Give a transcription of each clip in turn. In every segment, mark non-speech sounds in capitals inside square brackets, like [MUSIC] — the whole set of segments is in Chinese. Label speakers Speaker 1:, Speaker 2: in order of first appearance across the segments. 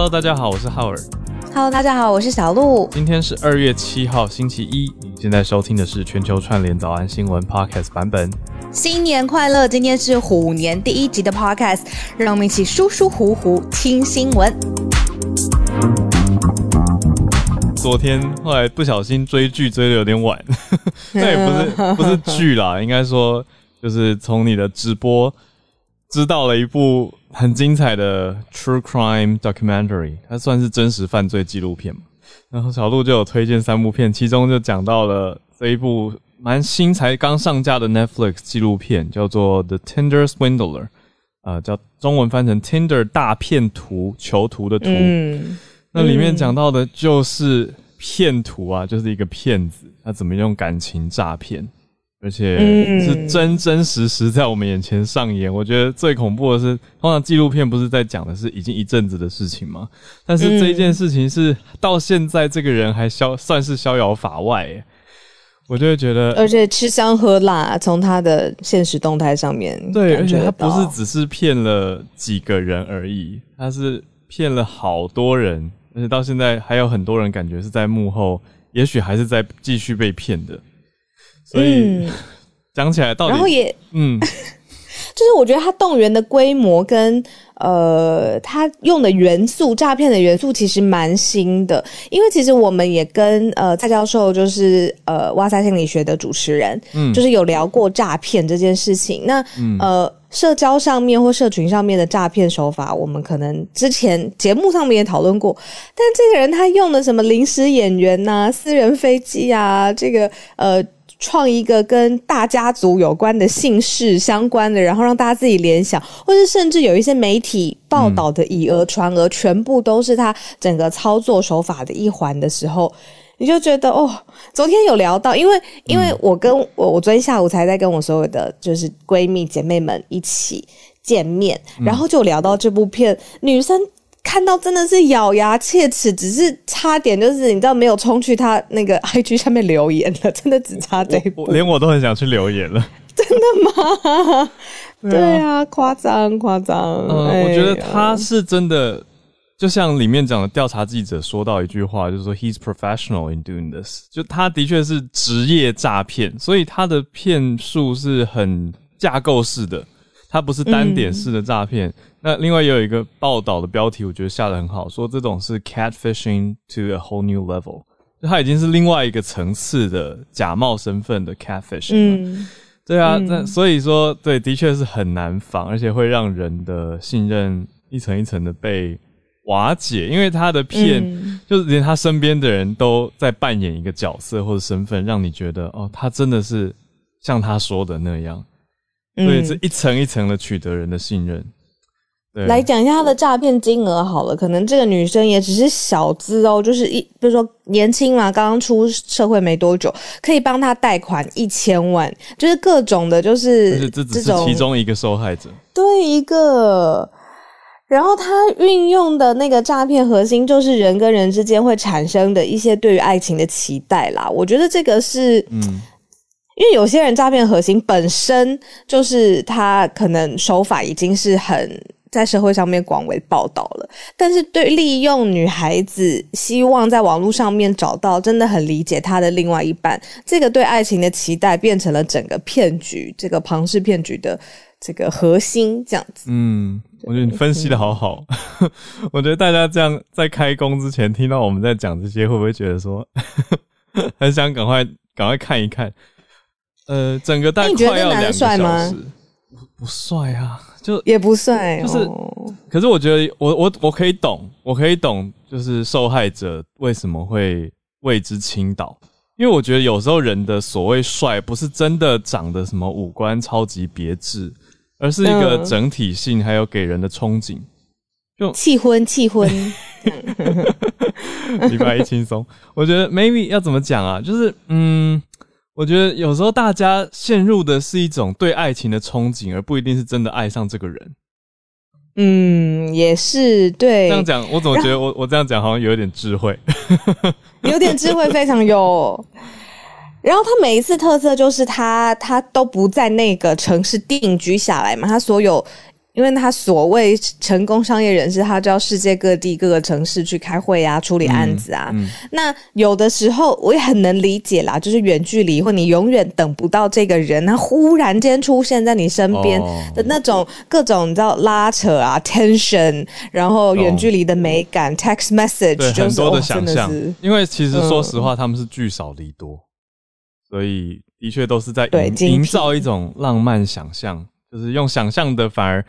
Speaker 1: Hello，大家好，我是浩尔。
Speaker 2: Hello，大家好，我是小鹿。
Speaker 1: 今天是二月七号，星期一。你现在收听的是全球串联早安新闻 Podcast 版本。
Speaker 2: 新年快乐！今天是虎年第一集的 Podcast，让我们一起舒舒服服听新闻。
Speaker 1: 昨天后来不小心追剧追的有点晚，[LAUGHS] 那也不是不是剧啦，应该说就是从你的直播知道了一部很精彩的 True Crime Documentary，它算是真实犯罪纪录片嘛。然后小鹿就有推荐三部片，其中就讲到了这一部蛮新才刚上架的 Netflix 纪录片，叫做 The Tinder Swindler，呃，叫中文翻成 Tinder 大骗徒，囚徒的徒。
Speaker 2: 嗯，
Speaker 1: 那里面讲到的就是骗徒啊，就是一个骗子，他怎么用感情诈骗，而且
Speaker 2: 嗯
Speaker 1: 是真真实实在我们眼前上演。我觉得最恐怖的是，通常纪录片不是在讲的是已经一阵子的事情吗？但是这一件事情是到现在这个人还逍算是逍遥法外耶，我就会觉得
Speaker 2: 而且吃香喝辣，从他的现实动态上面
Speaker 1: 对，而且他不是只是骗了几个人而已，他是骗了好多人，而且到现在还有很多人感觉是在幕后，也许还是在继续被骗的。所以、
Speaker 2: 嗯
Speaker 1: 讲起来，到底
Speaker 2: 然后也
Speaker 1: 嗯，[LAUGHS]
Speaker 2: 就是我觉得他动员的规模跟呃他用的元素，诈骗的元素其实蛮新的。因为其实我们也跟呃蔡教授，就是呃哇塞心理学的主持人，
Speaker 1: 嗯
Speaker 2: 就是有聊过诈骗这件事情。那、呃社交上面或社群上面的诈骗手法，我们可能之前节目上面也讨论过。但这个人他用的什么临时演员呐、私人飞机啊，这个呃。创一个跟大家族有关的姓氏相关的，然后让大家自己联想，或是甚至有一些媒体报道的以讹传讹，全部都是他整个操作手法的一环的时候，你就觉得哦，昨天有聊到，因为因为我跟我我昨天下午才在跟我所有的就是闺蜜姐妹们一起见面，然后就聊到这部片，女生。看到真的是咬牙切齿，只是差点就是你知道没有冲去他那个 [LAUGHS] IG 下面留言了，真的只差这一步。
Speaker 1: 我连我都很想去留言了。
Speaker 2: 真的吗对啊，夸张夸张。
Speaker 1: 嗯，
Speaker 2: 哎
Speaker 1: 我觉得他是真的，就像里面讲的调查记者说到一句话，就是说 he's professional in doing this，就他的确是职业诈骗，所以他的骗术是很架构式的，他不是单点式的诈骗。那另外也有一个报道的标题，我觉得下的很好，说这种是 catfishing to a whole new level，就它已经是另外一个层次的假冒身份的 catfishing 了。
Speaker 2: 嗯，
Speaker 1: 对啊，那所以说，对，的确是很难防，而且会让人的信任一层一层的被瓦解，因为他的骗，
Speaker 2: 嗯。
Speaker 1: 就是连他身边的人都在扮演一个角色或者身份，让你觉得哦，他真的是像他说的那样，所以是一层一层的取得人的信任。对，
Speaker 2: 来讲一下他的诈骗金额好了，可能这个女生也只是小资哦，就是一，比如说年轻嘛，刚刚出社会没多久，可以帮他贷款一千万，就是各种的，就是
Speaker 1: 这只是
Speaker 2: 种
Speaker 1: 其中一个受害者。
Speaker 2: 对一个。然后他运用的那个诈骗核心就是人跟人之间会产生的一些对于爱情的期待啦。我觉得这个是，
Speaker 1: 嗯，
Speaker 2: 因为有些人诈骗核心本身就是他可能手法已经是很在社会上面广为报道了，但是对利用女孩子希望在网络上面找到真的很理解她的另外一半，这个对爱情的期待变成了整个骗局，这个庞氏骗局的这个核心，这样子。
Speaker 1: 嗯，我觉得你分析的好好。[LAUGHS] 我觉得大家这样在开工之前听到我们在讲这些，会不会觉得说很想赶快赶快看一看？呃，整个大概快要两个小时，不不帅啊，就
Speaker 2: 也不帅，
Speaker 1: 就是
Speaker 2: 哦
Speaker 1: 可是我觉得我我我可以懂，我可以懂，就是受害者为什么会为之倾倒，因为我觉得有时候人的所谓帅，不是真的长得什么五官超级别致，而是一个
Speaker 2: 嗯
Speaker 1: 整体性，还有给人的憧憬。
Speaker 2: 就气婚气婚，[LAUGHS] [LAUGHS]
Speaker 1: 礼拜一轻松，我觉得 maybe 要怎么讲啊？就是嗯，我觉得有时候大家陷入的是一种对爱情的憧憬，而不一定是真的爱上这个人。
Speaker 2: 嗯，也是对
Speaker 1: 这，样讲，我怎么觉得我 [LAUGHS] 我这样讲好像有点智慧？[LAUGHS]
Speaker 2: 有点智慧，非常有。然后他每一次特色就是他他都不在那个城市定居下来嘛，他所有因因为他所谓成功商业人士，他就要世界各地各个城市去开会啊，处理案子啊。那有的时候我也很能理解啦，就是远距离或你永远等不到这个人，他忽然间出现在你身边的那种各种你知道拉扯啊，tension，然后远距离的美感，text message，就
Speaker 1: 很多的想象。因为其实说实话，他们是聚少离多，所以的确都是在营营造一种浪漫想象。就是用想象的，反而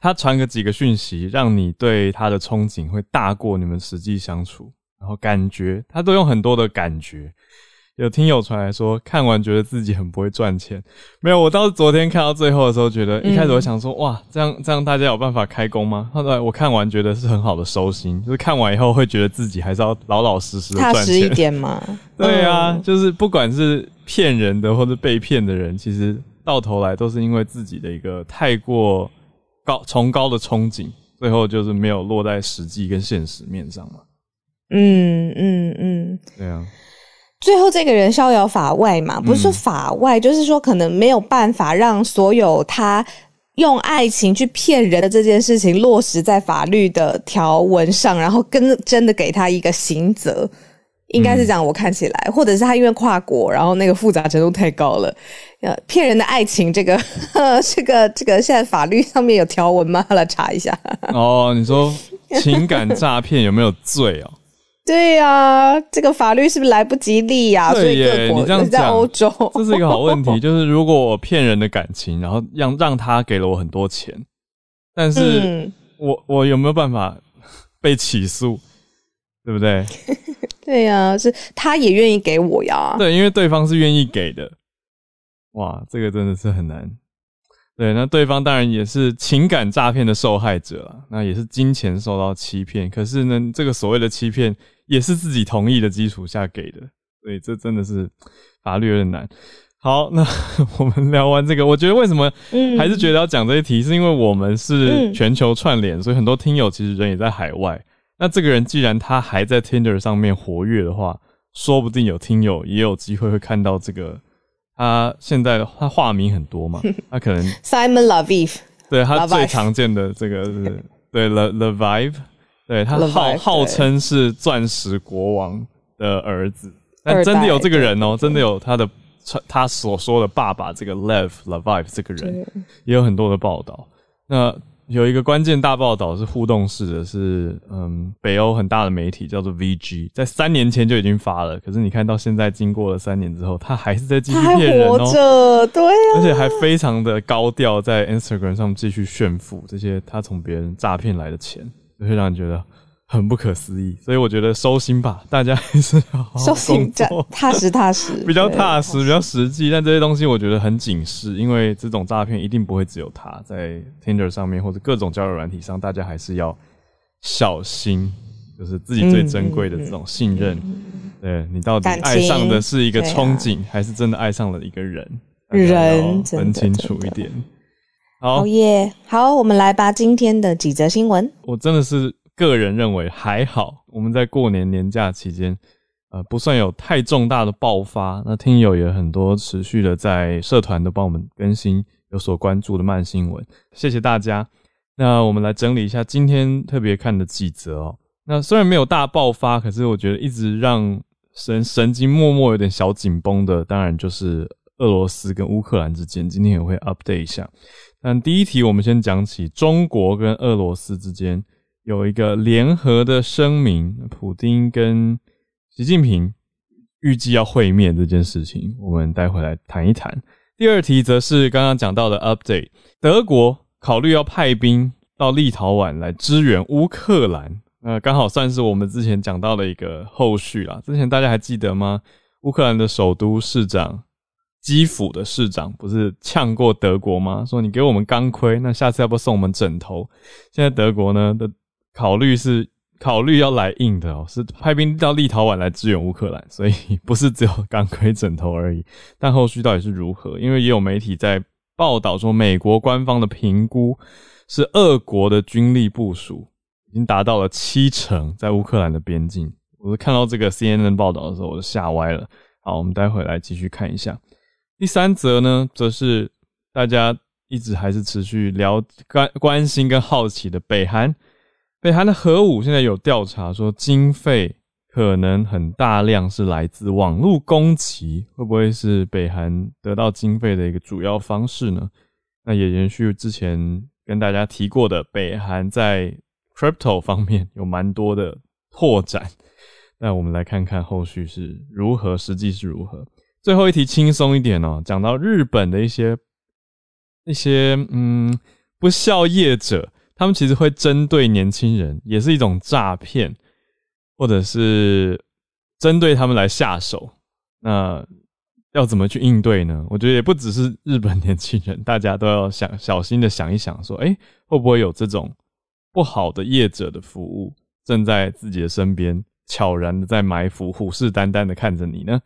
Speaker 1: 他传个几个讯息，让你对他的憧憬会大过你们实际相处。然后感觉他都用很多的感觉。有听友传来说，看完觉得自己很不会赚钱。没有，我倒是昨天看到最后的时候，觉得一开始我想说，哇，这样这样大家有办法开工吗？后来我看完觉得是很好的收心，就是看完以后会觉得自己还是要老老实实的赚钱
Speaker 2: 一点嘛。[LAUGHS]
Speaker 1: 对啊，就是不管是骗人的或者被骗的人，其实。到头来都是因为自己的一个太过高崇高的憧憬，最后就是没有落在实际跟现实面上嘛。
Speaker 2: 嗯嗯嗯，
Speaker 1: 对啊。
Speaker 2: 最后这个人逍遥法外嘛，不是法外，就是说可能没有办法让所有他用爱情去骗人的这件事情落实在法律的条文上，然后跟真的给他一个刑责。应该是这样，我看起来，或者是他因为跨国，然后那个复杂程度太高了，呃，骗人的爱情，[LAUGHS] 这个这个这个，现在法律上面有条文吗？[LAUGHS] 来查一下。
Speaker 1: 哦，你说情感诈骗有没有罪哦？[LAUGHS]
Speaker 2: 对呀，这个法律是不是来不及立呀？
Speaker 1: 对耶，你这样
Speaker 2: 在欧洲，
Speaker 1: 这是一个好问题。就是如果我骗人的感情，然后让让他给了我很多钱，但是我我有没有办法被起诉？对不对？[LAUGHS]
Speaker 2: 对呀，是他也愿意给我呀。
Speaker 1: 对，因为对方是愿意给的。哇，这个真的是很难。对，那对方当然也是情感诈骗的受害者啊，那也是金钱受到欺骗。可是呢，这个所谓的欺骗也是自己同意的基础下给的，所以这真的是法律有点难。好，那 [LAUGHS] 我们聊完这个，我觉得为什么还是觉得要讲这一题，是因为我们是全球串联，所以很多听友其实人也在海外。那这个人既然他还在 Tinder 上面活跃的话，说不定有听友也有机会会看到这个。他现在他化名很多嘛，[LAUGHS] 他可能。
Speaker 2: Simon Laviv，
Speaker 1: 对他最常见的这个是对 Le Laviv，对他号号称是钻石国王的儿子，但真的有这个人哦，真的有他的他所说的爸爸这个 Lev Laviv 这个人，也有很多的报道。那有一个关键大报道是互动式的，是嗯，北欧很大的媒体叫做 VG，在三年前就已经发了，可是你看到现在经过了三年之后，他还是在继续骗人
Speaker 2: 哦，对，
Speaker 1: 而且还非常的高调，在 Instagram 上继续炫富这些他从别人诈骗来的钱，会让人觉得。很不可思议，所以我觉得收心吧，大家还是要好好工作，
Speaker 2: 踏实踏实，[LAUGHS]
Speaker 1: 比较踏实，比较实际。但这些东西我觉得很警示，因为这种诈骗一定不会只有他在 Tinder 上面或者各种交友软体上，大家还是要小心，就是自己最珍贵的这种信任。对你到底爱上的是一个憧憬，还是真的爱上了一个人？
Speaker 2: 人
Speaker 1: 分清楚一点。
Speaker 2: 好耶，好，我们来吧，今天的几则新闻。
Speaker 1: 我真的是。个人认为还好，我们在过年年假期间，呃，不算有太重大的爆发。那听友也很多，持续的在社团都帮我们更新有所关注的慢新闻，谢谢大家。那我们来整理一下今天特别看的几则哦。那虽然没有大爆发，可是我觉得一直让神神经默默有点小紧绷的，当然就是俄罗斯跟乌克兰之间，今天也会 update 一下。但第一题，我们先讲起中国跟俄罗斯之间。有一个联合的声明，普京跟习近平预计要会面这件事情，我们待会来谈一谈。第二题则是刚刚讲到的 update，德国考虑要派兵到立陶宛来支援乌克兰，那刚好算是我们之前讲到的一个后续啦。之前大家还记得吗？乌克兰的首都市长基辅的市长不是呛过德国吗？说你给我们钢盔，那下次要不要送我们枕头？现在德国呢的。考虑是考虑要来硬的哦，是派兵到立陶宛来支援乌克兰，所以 [LAUGHS] 不是只有钢盔枕头而已。但后续到底是如何？因为也有媒体在报道说，美国官方的评估是俄国的军力部署已经达到了七成，在乌克兰的边境。我看到这个 CNN 报道的时候，我就吓歪了。好，我们待会来继续看一下。第三则呢，则是大家一直还是持续聊关关心跟好奇的北韩。北韩的核武现在有调查说，经费可能很大量是来自网络攻击，会不会是北韩得到经费的一个主要方式呢？那也延续之前跟大家提过的，北韩在 crypto 方面有蛮多的拓展。那我们来看看后续是如何，实际是如何。最后一题轻松一点哦，讲到日本的一些一些嗯不孝业者，他们其实会针对年轻人，也是一种诈骗，或者是针对他们来下手。那要怎么去应对呢？我觉得也不只是日本年轻人，大家都要想小心的想一想，说哎会不会有这种不好的业者的服务正在自己的身边？悄然的在埋伏，虎视眈眈的看着你呢。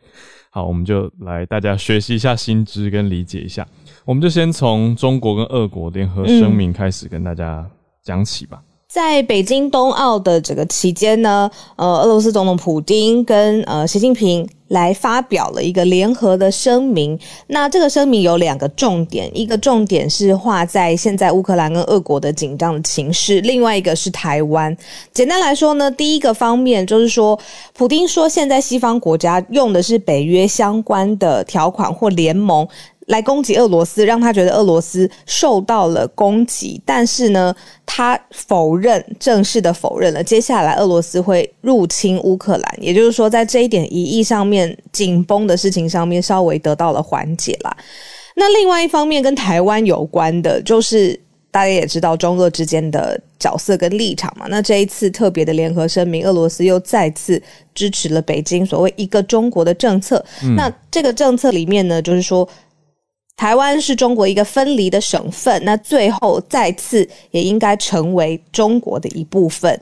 Speaker 1: 好，我们就来大家学习一下新知跟理解一下。我们就先从中国跟俄国联合声明开始跟大家讲起吧。
Speaker 2: 在北京冬奥的这个期间呢，呃，俄罗斯总统普京跟呃习近平来发表了一个联合的声明。那这个声明有两个重点，一个重点是画在现在乌克兰跟俄国的紧张的情势，另外一个是台湾。简单来说呢，第一个方面就是说，普京说现在西方国家用的是北约相关的条款或联盟。来攻击俄罗斯，让他觉得俄罗斯受到了攻击，但是呢，他否认，正式的否认了。接下来，俄罗斯会入侵乌克兰，也就是说，在这一点疑义上面紧绷的事情上面，稍微得到了缓解啦。那另外一方面，跟台湾有关的，就是大家也知道中俄之间的角色跟立场嘛。那这一次特别的联合声明，俄罗斯又再次支持了北京所谓一个中国的政策。那这个政策里面呢，就是说。台湾是中国一个分离的省份，那最后再次也应该成为中国的一部分。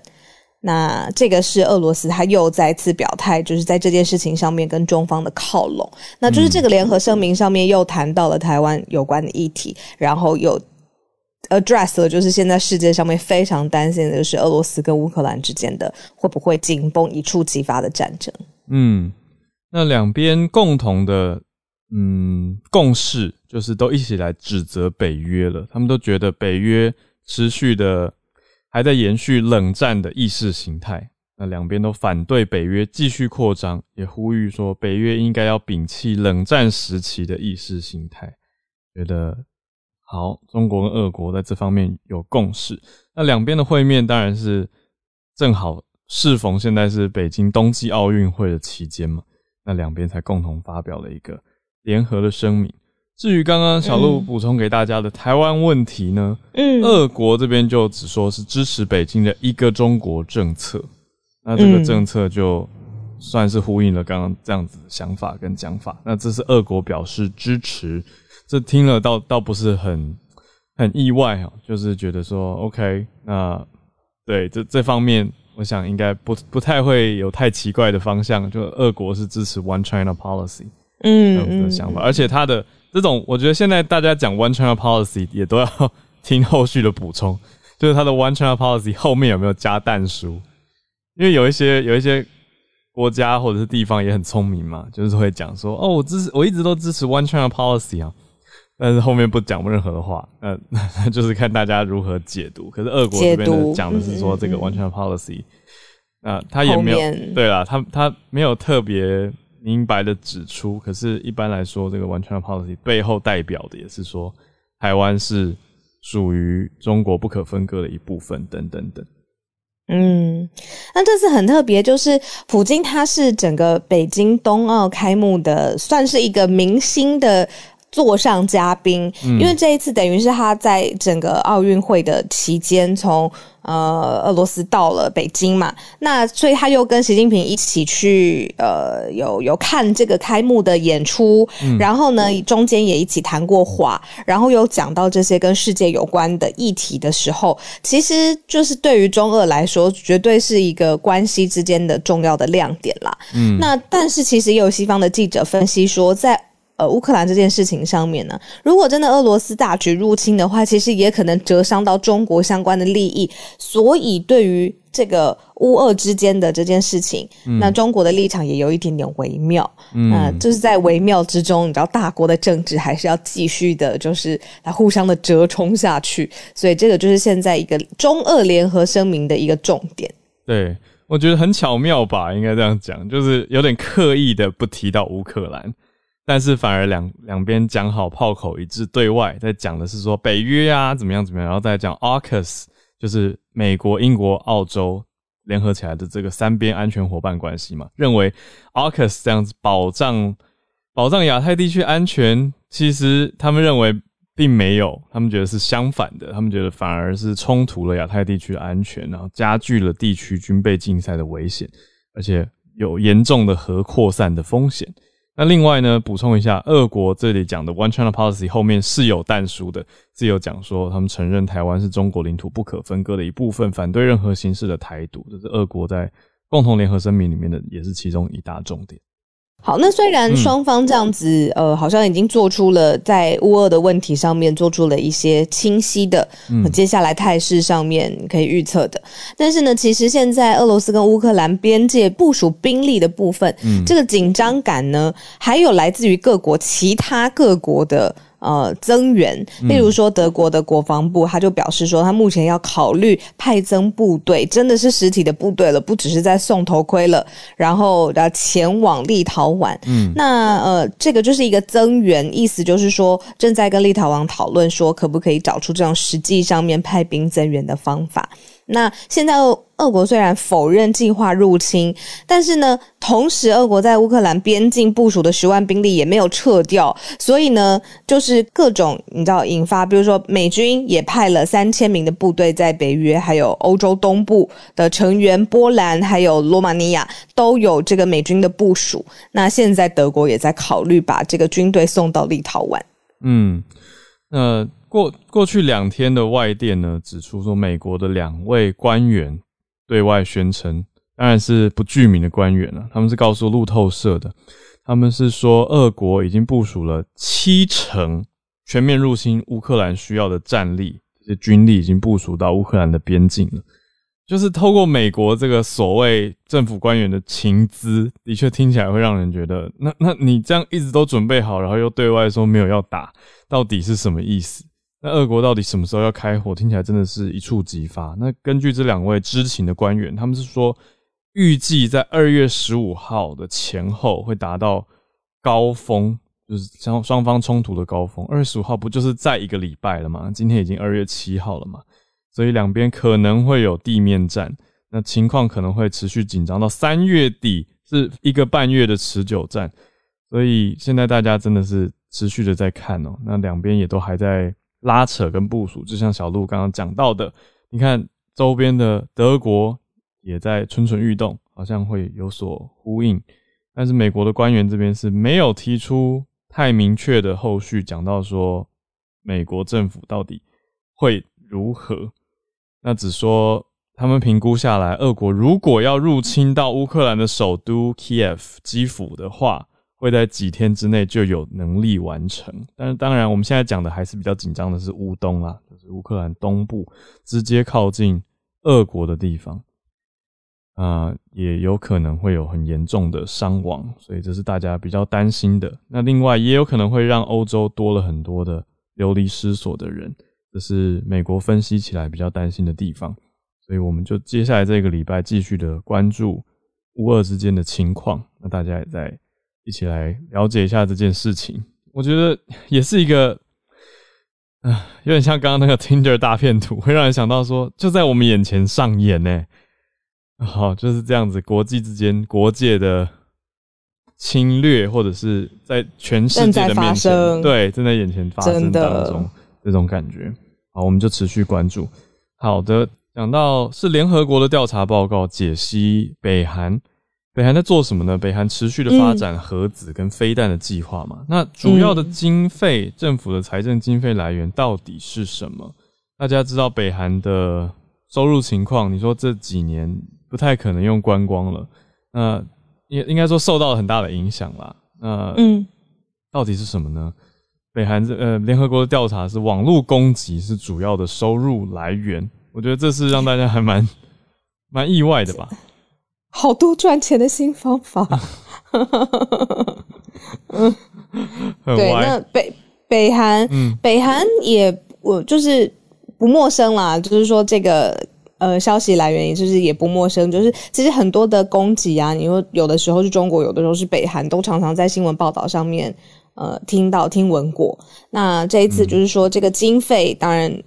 Speaker 2: 那这个是俄罗斯，他又再次表态，就是在这件事情上面跟中方的靠拢。那就是这个联合声明上面又谈到了台湾有关的议题，然后又 address 了，就是现在世界上面非常担心的就是俄罗斯跟乌克兰之间的会不会紧绷一触即发的战争。
Speaker 1: 嗯，那两边共同的。嗯，共识就是都一起来指责北约了。他们都觉得北约持续的还在延续冷战的意识形态。那两边都反对北约继续扩张，也呼吁说北约应该要摒弃冷战时期的意识形态。觉得好，中国跟俄国在这方面有共识。那两边的会面当然是正好适逢现在是北京冬季奥运会的期间嘛。那两边才共同发表了一个。联合的声明。至于刚刚小鹿补充给大家的台湾问题呢？嗯，俄国这边就只说是支持北京的一个中国政策。那这个政策就算是呼应了刚刚这样子的想法跟讲法。那这是俄国表示支持，这听了倒倒不是很很意外哈，就是觉得说 OK，那对这这方面，我想应该不不太会有太奇怪的方向。就俄国是支持 One China Policy。嗯，这样子的想法，而且他的这种，我觉得现在大家讲 One China Policy 也都要 [LAUGHS] 听后续的补充，就是他的 One China Policy 后面有没有加弹书？因为有一些有一些国家或者是地方也很聪明嘛，就是会讲说，哦，我支持，我一直都支持 One China Policy 啊，但是后面不讲任何的话，那那 [LAUGHS] 就是看大家如何解读。可是俄国这边的讲的是说这个 One China Policy，那他也没有，对啦，他他没有特别。明白的指出，可是，一般来说，这个完全的 policy 背后代表的也是说，台湾是属于中国不可分割的一部分，等等等。
Speaker 2: 嗯，那这次很特别，就是普京他是整个北京冬奥开幕的，算是一个明星的。座上嘉宾，因为这一次等于是他在整个奥运会的期间，从呃俄罗斯到了北京嘛，那所以他又跟习近平一起去呃有有看这个开幕的演出，然后呢中间也一起谈过话，然后有讲到这些跟世界有关的议题的时候，其实就是对于中俄来说，绝对是一个关系之间的重要的亮点啦。嗯，那但是其实也有西方的记者分析说，在呃乌克兰这件事情上面呢，如果真的俄罗斯大举入侵的话，其实也可能折伤到中国相关的利益。所以对于这个乌俄之间的这件事情，那中国的立场也有一点点微妙。嗯，就是在微妙之中，你知道大国的政治还是要继续的，就是来互相的折冲下去。所以这个就是现在一个中俄联合声明的一个重点。
Speaker 1: 对，我觉得很巧妙吧，应该这样讲，就是有点刻意的不提到乌克兰，但是反而两两边讲好炮口一致，对外在讲的是说北约啊怎么样怎么样，然后再讲 AUKUS。就是美国、英国、澳洲联合起来的这个三边安全伙伴关系嘛，认为 AUKUS 这样子保障保障亚太地区安全，其实他们认为并没有，他们觉得是相反的，他们觉得反而是冲突了亚太地区的安全，然后加剧了地区军备竞赛的危险，而且有严重的核扩散的风险。那另外呢，补充一下，俄国这里讲的 One China Policy 后面是有弹书的，是有讲说他们承认台湾是中国领土不可分割的一部分，反对任何形式的台独，这是俄国在共同联合声明里面的，也是其中一大重点。
Speaker 2: 好，那虽然双方这样子，呃，好像已经做出了在乌俄的问题上面做出了一些清晰的，接下来态势上面可以预测的，但是呢，其实现在俄罗斯跟乌克兰边界部署兵力的部分，这个紧张感呢，还有来自于各国其他各国的。呃，增援，例如说德国的国防部，他就表示说，他目前要考虑派增部队，真的是实体的部队了，不只是在送头盔了，然后要前往立陶宛。嗯，那呃，这个就是一个增援，意思就是说，正在跟立陶宛讨论说，可不可以找出这种实际上面派兵增援的方法。那现在俄俄国虽然否认计划入侵，但是呢，同时俄国在乌克兰边境部署的十万兵力也没有撤掉，所以呢，就是各种你知道引发，比如说美军也派了三千名的部队在北约，还有欧洲东部的成员波兰还有罗马尼亚都有这个美军的部署。那现在德国也在考虑把这个军队送到立陶宛。
Speaker 1: 嗯，那。过过去两天的外电呢，指出说，美国的两位官员对外宣称，当然是不具名的官员了。他们是告诉路透社的，他们是说，俄国已经部署了七成全面入侵乌克兰需要的战力，这些军力已经部署到乌克兰的边境了。就是透过美国这个所谓政府官员的情资，的确听起来会让人觉得，那那你这样一直都准备好，然后又对外说没有要打，到底是什么意思？那俄国到底什么时候要开火？听起来真的是一触即发。那根据这两位知情的官员，他们是说，预计在二月十五号的前后会达到高峰，就是双双方冲突的高峰。二月十五号不就是在一个礼拜了吗？今天已经二月七号了嘛，所以两边可能会有地面战，那情况可能会持续紧张到三月底，是一个半月的持久战。所以现在大家真的是持续的在看哦，那两边也都还在。拉扯跟部署，就像小鹿刚刚讲到的，你看周边的德国也在蠢蠢欲动，好像会有所呼应。但是美国的官员这边是没有提出太明确的后续，讲到说美国政府到底会如何。那只说他们评估下来，俄国如果要入侵到乌克兰的首都 Kiev 基辅的话。会在几天之内就有能力完成，但是当然，我们现在讲的还是比较紧张的是乌东啊，就是乌克兰东部直接靠近俄国的地方，啊，也有可能会有很严重的伤亡，所以这是大家比较担心的。那另外也有可能会让欧洲多了很多的流离失所的人，这是美国分析起来比较担心的地方。所以我们就接下来这个礼拜继续的关注乌俄之间的情况，那大家也在。一起来了解一下这件事情，我觉得也是一个，啊，有点像刚刚那个 Tinder 大片图，会让人想到说，就在我们眼前上演呢。好，就是这样子，国际之间国界的侵略，或者是在全世界的面前，对，正在眼前发生当中，这种感觉。好，我们就持续关注。好的，讲到是联合国的调查报告解析北韩。北韩在做什么呢？北韩持续的发展核子跟飞弹的计划嘛。那主要的经费，政府的财政经费来源到底是什么？大家知道北韩的收入情况，你说这几年不太可能用观光了，那应应该说受到了很大的影响啦。那嗯，到底是什么呢？北韩这呃，联合国的调查是网络攻击是主要的收入来源，我觉得这是让大家还蛮蛮意外的吧。
Speaker 2: 好多赚钱的新方法。
Speaker 1: 嗯，
Speaker 2: 对，那北北韩，嗯，北韩也我就是不陌生啦，就是说这个呃消息来源也就是也不陌生，就是其实很多的攻击啊，你说有的时候是中国，有的时候是北韩，都常常在新闻报道上面呃听到听闻过。那这一次就是说这个经费，当然。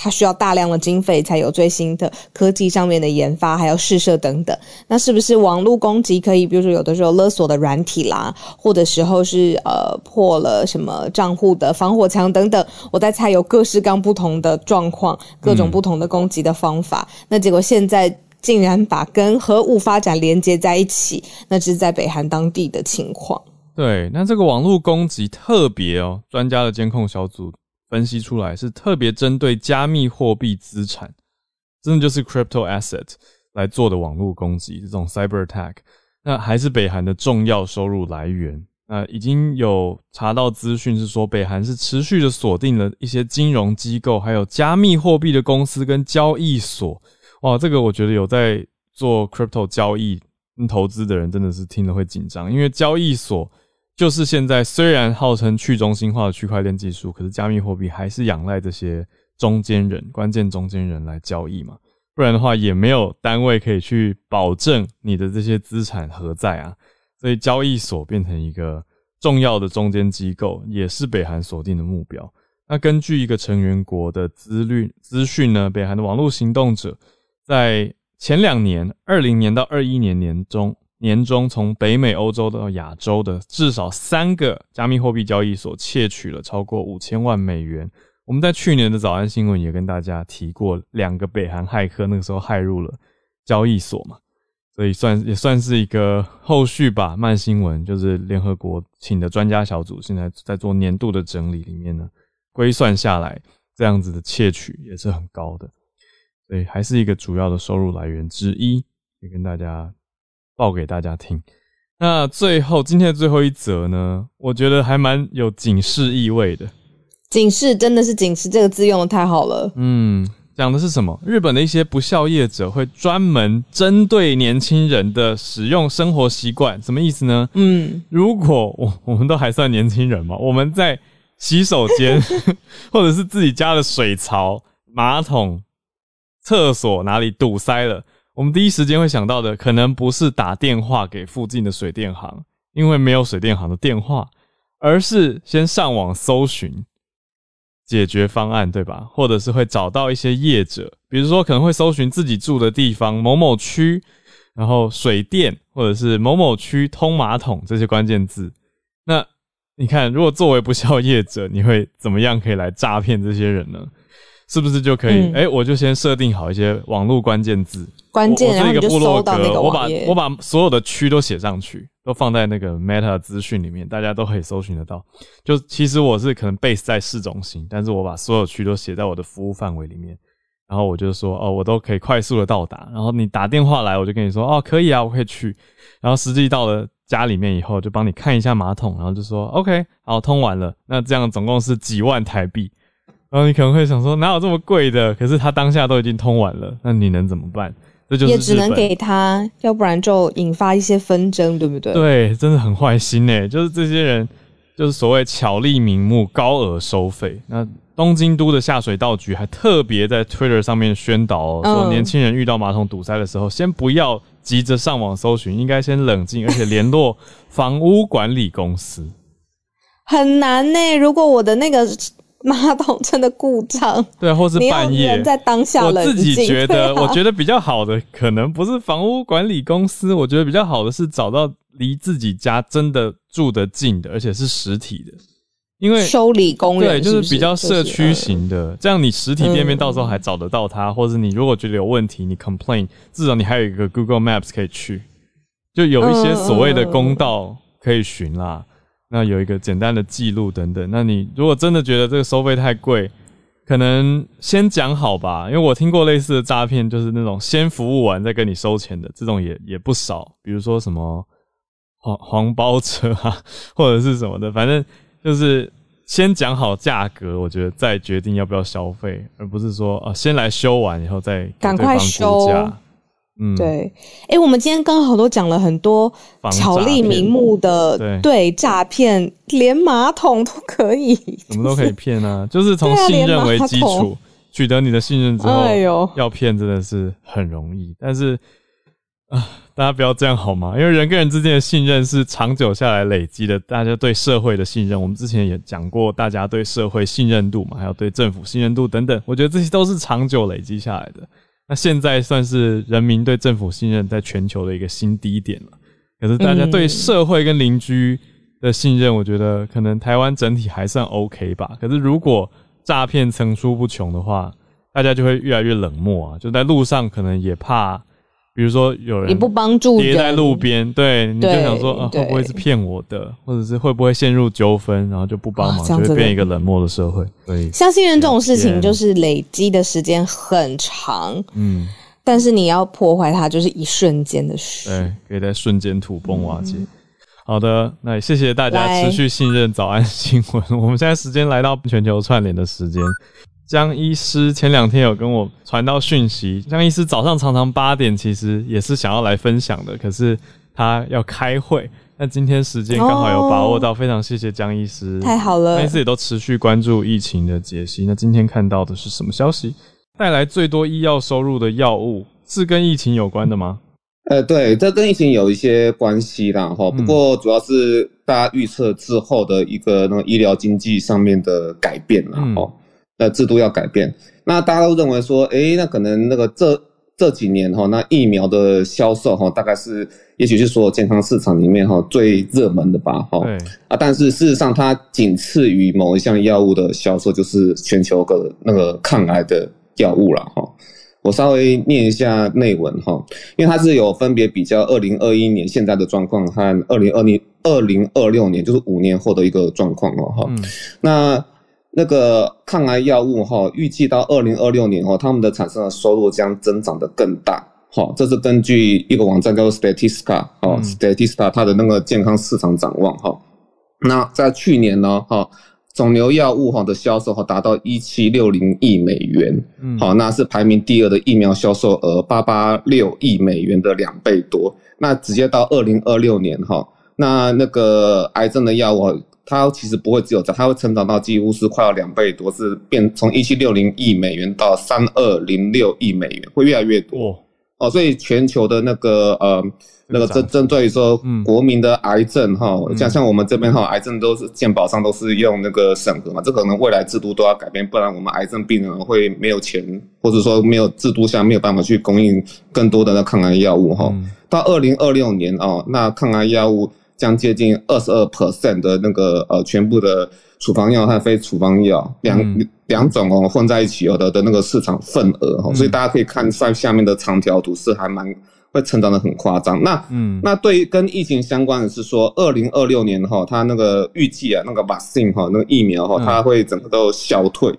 Speaker 2: 它需要大量的经费才有最新的科技上面的研发，还有试射等等。那是不是网络攻击可以，比如说有的时候勒索的软体啦，或者时候是呃破了什么账户的防火墙等等？我在猜有各式各样不同的状况，各种不同的攻击的方法。那结果现在竟然把跟核武发展连接在一起，那是在北韩当地的情况。
Speaker 1: 对，那这个网络攻击特别哦，专家的监控小组。分析出来是特别针对加密货币资产，真的就是 crypto asset 来做的网络攻击，这种 cyber attack，那还是北韩的重要收入来源。那已经有查到资讯是说，北韩是持续的锁定了一些金融机构，还有加密货币的公司跟交易所。哇，这个我觉得有在做 crypto 交易投资的人真的是听了会紧张，因为交易所。就是现在，虽然号称去中心化的区块链技术，可是加密货币还是仰赖这些中间人、关键中间人来交易嘛？不然的话，也没有单位可以去保证你的这些资产何在啊。所以，交易所变成一个重要的中间机构，也是北韩锁定的目标。那根据一个成员国的资律资讯呢，北韩的网络行动者在前两年，二零年到二一年年中。年中从北美、欧洲到亚洲的至少三个加密货币交易所窃取了超过五千万美元。我们在去年的早安新闻也跟大家提过，两个北韩骇客那个时候骇入了交易所嘛，所以算也算是一个后续吧。慢新闻就是联合国请的专家小组现在在做年度的整理，里面呢归算下来，这样子的窃取也是很高的，所以还是一个主要的收入来源之一，也跟大家。报给大家听。那最后今天的最后一则呢，我觉得还蛮有警示意味的。
Speaker 2: 警示真的是警示这个字用的太好了。
Speaker 1: 嗯，讲的是什么？日本的一些不孝业者会专门针对年轻人的使用生活习惯，什么意思呢？嗯，如果我我们都还算年轻人嘛，我们在洗手间 [LAUGHS] 或者是自己家的水槽、马桶、厕所哪里堵塞了。我们第一时间会想到的，可能不是打电话给附近的水电行，因为没有水电行的电话，而是先上网搜寻解决方案，对吧？或者是会找到一些业者，比如说可能会搜寻自己住的地方某某区，然后水电或者是某某区通马桶这些关键字。那你看，如果作为不孝业者，你会怎么样可以来诈骗这些人呢？是不是就可以？哎，我就先设定好一些网络关键字，
Speaker 2: 关键，然后你就搜到那个
Speaker 1: 我把我把所有的区都写上去，都放在那个 Meta 资讯里面，大家都可以搜寻得到。就其实我是可能 base 在市中心，但是我把所有区都写在我的服务范围里面。然后我就说，哦，我都可以快速的到达。然后你打电话来，我就跟你说，哦，可以啊，我可以去。然后实际到了家里面以后，就帮你看一下马桶，然后就说，OK，好，通完了。那这样总共是几万台币。然后你可能会想说，哪有这么贵的？可是他当下都已经通完了，那你能怎么办？这就是
Speaker 2: 也只能给他，要不然就引发一些纷争，对不对？
Speaker 1: 对，真的很坏心呢。就是这些人，就是所谓巧立名目、高额收费。那东京都的下水道局还特别在 Twitter 上面宣导说，年轻人遇到马桶堵塞的时候，先不要急着上网搜寻，应该先冷静，而且联络房屋管理公司。
Speaker 2: 很难呢。如果我的那个。马桶真的故障，
Speaker 1: 对，或是半夜。
Speaker 2: 在当下，
Speaker 1: 我自己觉得，我觉得比较好的可能不是房屋管理公司，我觉得比较好的是找到离自己家真的住得近的，而且是实体的，因为
Speaker 2: 修理工人
Speaker 1: 对，就是比较社区型的，这样你实体店面到时候还找得到他，或者你如果觉得有问题，你 complain，至少你还有一个 Google Maps 可以去，就有一些所谓的公道可以寻啦。那有一个简单的记录等等。那你如果真的觉得这个收费太贵，可能先讲好吧。因为我听过类似的诈骗，就是那种先服务完再跟你收钱的，这种也也不少。比如说什么黄黄包车啊，[LAUGHS] 或者是什么的，反正就是先讲好价格，我觉得再决定要不要消费，而不是说啊先来修完以后再
Speaker 2: 赶快修。嗯，对，哎，我们今天刚好都讲了很多巧立名目的对诈骗，连马桶都可以，
Speaker 1: 什么都可以骗啊，就是从信任为基础，取得你的信任之后，要骗真的是很容易，但是啊。大家不要这样好吗？因为人跟人之间的信任是长久下来累积的，大家对社会的信任，我们之前也讲过，大家对社会信任度嘛，还有对政府信任度等等，我觉得这些都是长久累积下来的。那现在算是人民对政府信任在全球的一个新低点了。可是大家对社会跟邻居的信任，我觉得可能台湾整体还算 OK 吧。可是如果诈骗层出不穷的话，大家就会越来越冷漠啊，就在路上可能也怕。比如说有人
Speaker 2: 你不帮助
Speaker 1: 跌在路边，对，你就想说啊，会不会是骗我的，或者是会不会陷入纠纷，然后就不帮忙，就会变一个冷漠的社会。对，
Speaker 2: 相信人这种事情就是累积的时间很长，嗯，但是你要破坏它，就是一瞬间的事，
Speaker 1: 对，可以在瞬间土崩瓦解。好的，那也谢谢大家持续信任早安新闻。我们现在时间来到全球串联的时间。江医师前两天有跟我传到讯息，江医师早上常常八点其实也是想要来分享的，可是他要开会。那今天时间刚好有把握到，非常谢谢江医师，
Speaker 2: 太好了。
Speaker 1: 江医师也都持续关注疫情的解析。那今天看到的是什么消息？带来最多医药收入的药物是跟疫情有关的吗？
Speaker 3: 呃，对，这跟疫情有一些关系啦，哈。不过主要是大家预测之后的一个那个医疗经济上面的改变了，哈。呃，制度要改变，那大家都认为说，哎，那可能那个这这几年哈，那疫苗的销售哈，大概是，也许是所有健康市场里面哈最热门的吧，哈。啊，但是事实上它仅次于某一项药物的销售，就是全球的那个抗癌的药物了，哈。我稍微念一下内文哈，因为它是有分别比较二零二一年现在的状况和二零二零二零二六年，就是五年后的一个状况哦，哈。那那个抗癌药物哈，预计到二零二六年哈，他们的产生的收入将增长的更大。哈，这是根据一个网站叫做 Statista 哦，Statista 它的那个健康市场展望哈。那在去年呢哈，肿瘤药物哈的销售哈达到一七六零亿美元，好，那是排名第二的疫苗销售额八八六亿美元的两倍多。那直接到二零二六年哈，那那个癌症的药物。它其实不会只有涨，它会成长到几乎是快要两倍多，是变从一七六零亿美元到三二零六亿美元，会越来越多哦。所以全球的那个呃那个针针对说国民的癌症哈，像像我们这边哈，癌症都是健保上都是用那个审核嘛，这可能未来制度都要改变，不然我们癌症病人会没有钱，或者说没有制度下没有办法去供应更多的那抗癌药物哈。到二零二六年哦，那抗癌药物。将接近二十二 percent 的那个呃全部的处方药和非处方药两两种哦混在一起有的的那个市场份额哈，所以大家可以看上下面的长条图是还蛮会成长的很夸张。那嗯，那对于跟疫情相关的是说，二零二六年哈，它那个预计啊那个 vaccine 哈那个疫苗哈，它会整个都消退。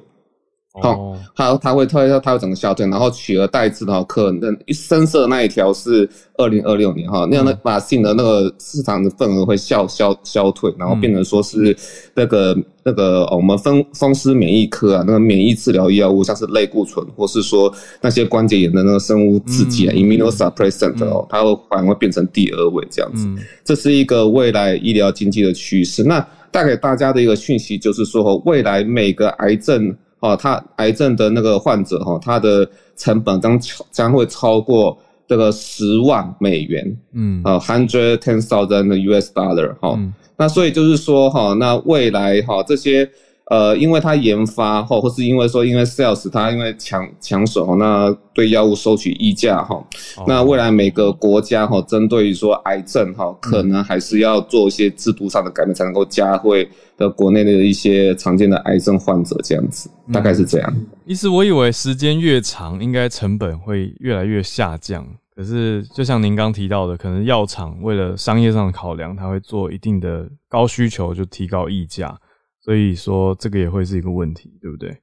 Speaker 3: 好，它它会它它会整个消退，然后取而代之的话，可能深色那一条是二零二六年哈，那样的把性的那个市场的份额会消消消退，然后变成说是那个那个我们风风湿免疫科啊，那个免疫治疗药物，像是类固醇，或是说那些关节炎的那个生物制剂啊，immunosuppressant 哦，它会反而会变成第二位这样子，这是一个未来医疗经济的趋势。那带给大家的一个讯息就是说，未来每个癌症。哦，他癌症的那个患者哈，他的成本将将会超过这个十万美元，嗯，啊，hundred ten thousand US dollar 哈，那所以就是说哈，那未来哈这些。呃，因为它研发哈，或是因为说因为 sales 它因为抢抢手，那对药物收取溢价哈，那未来每个国家哈，针对于说癌症哈，可能还是要做一些制度上的改变，才能够加惠的国内的一些常见的癌症患者这样子，大概是这样。
Speaker 1: 意思我以为时间越长，应该成本会越来越下降，可是就像您刚提到的，可能药厂为了商业上的考量，它会做一定的高需求就提高溢价。所以说，这个也会是一个问题，对不对？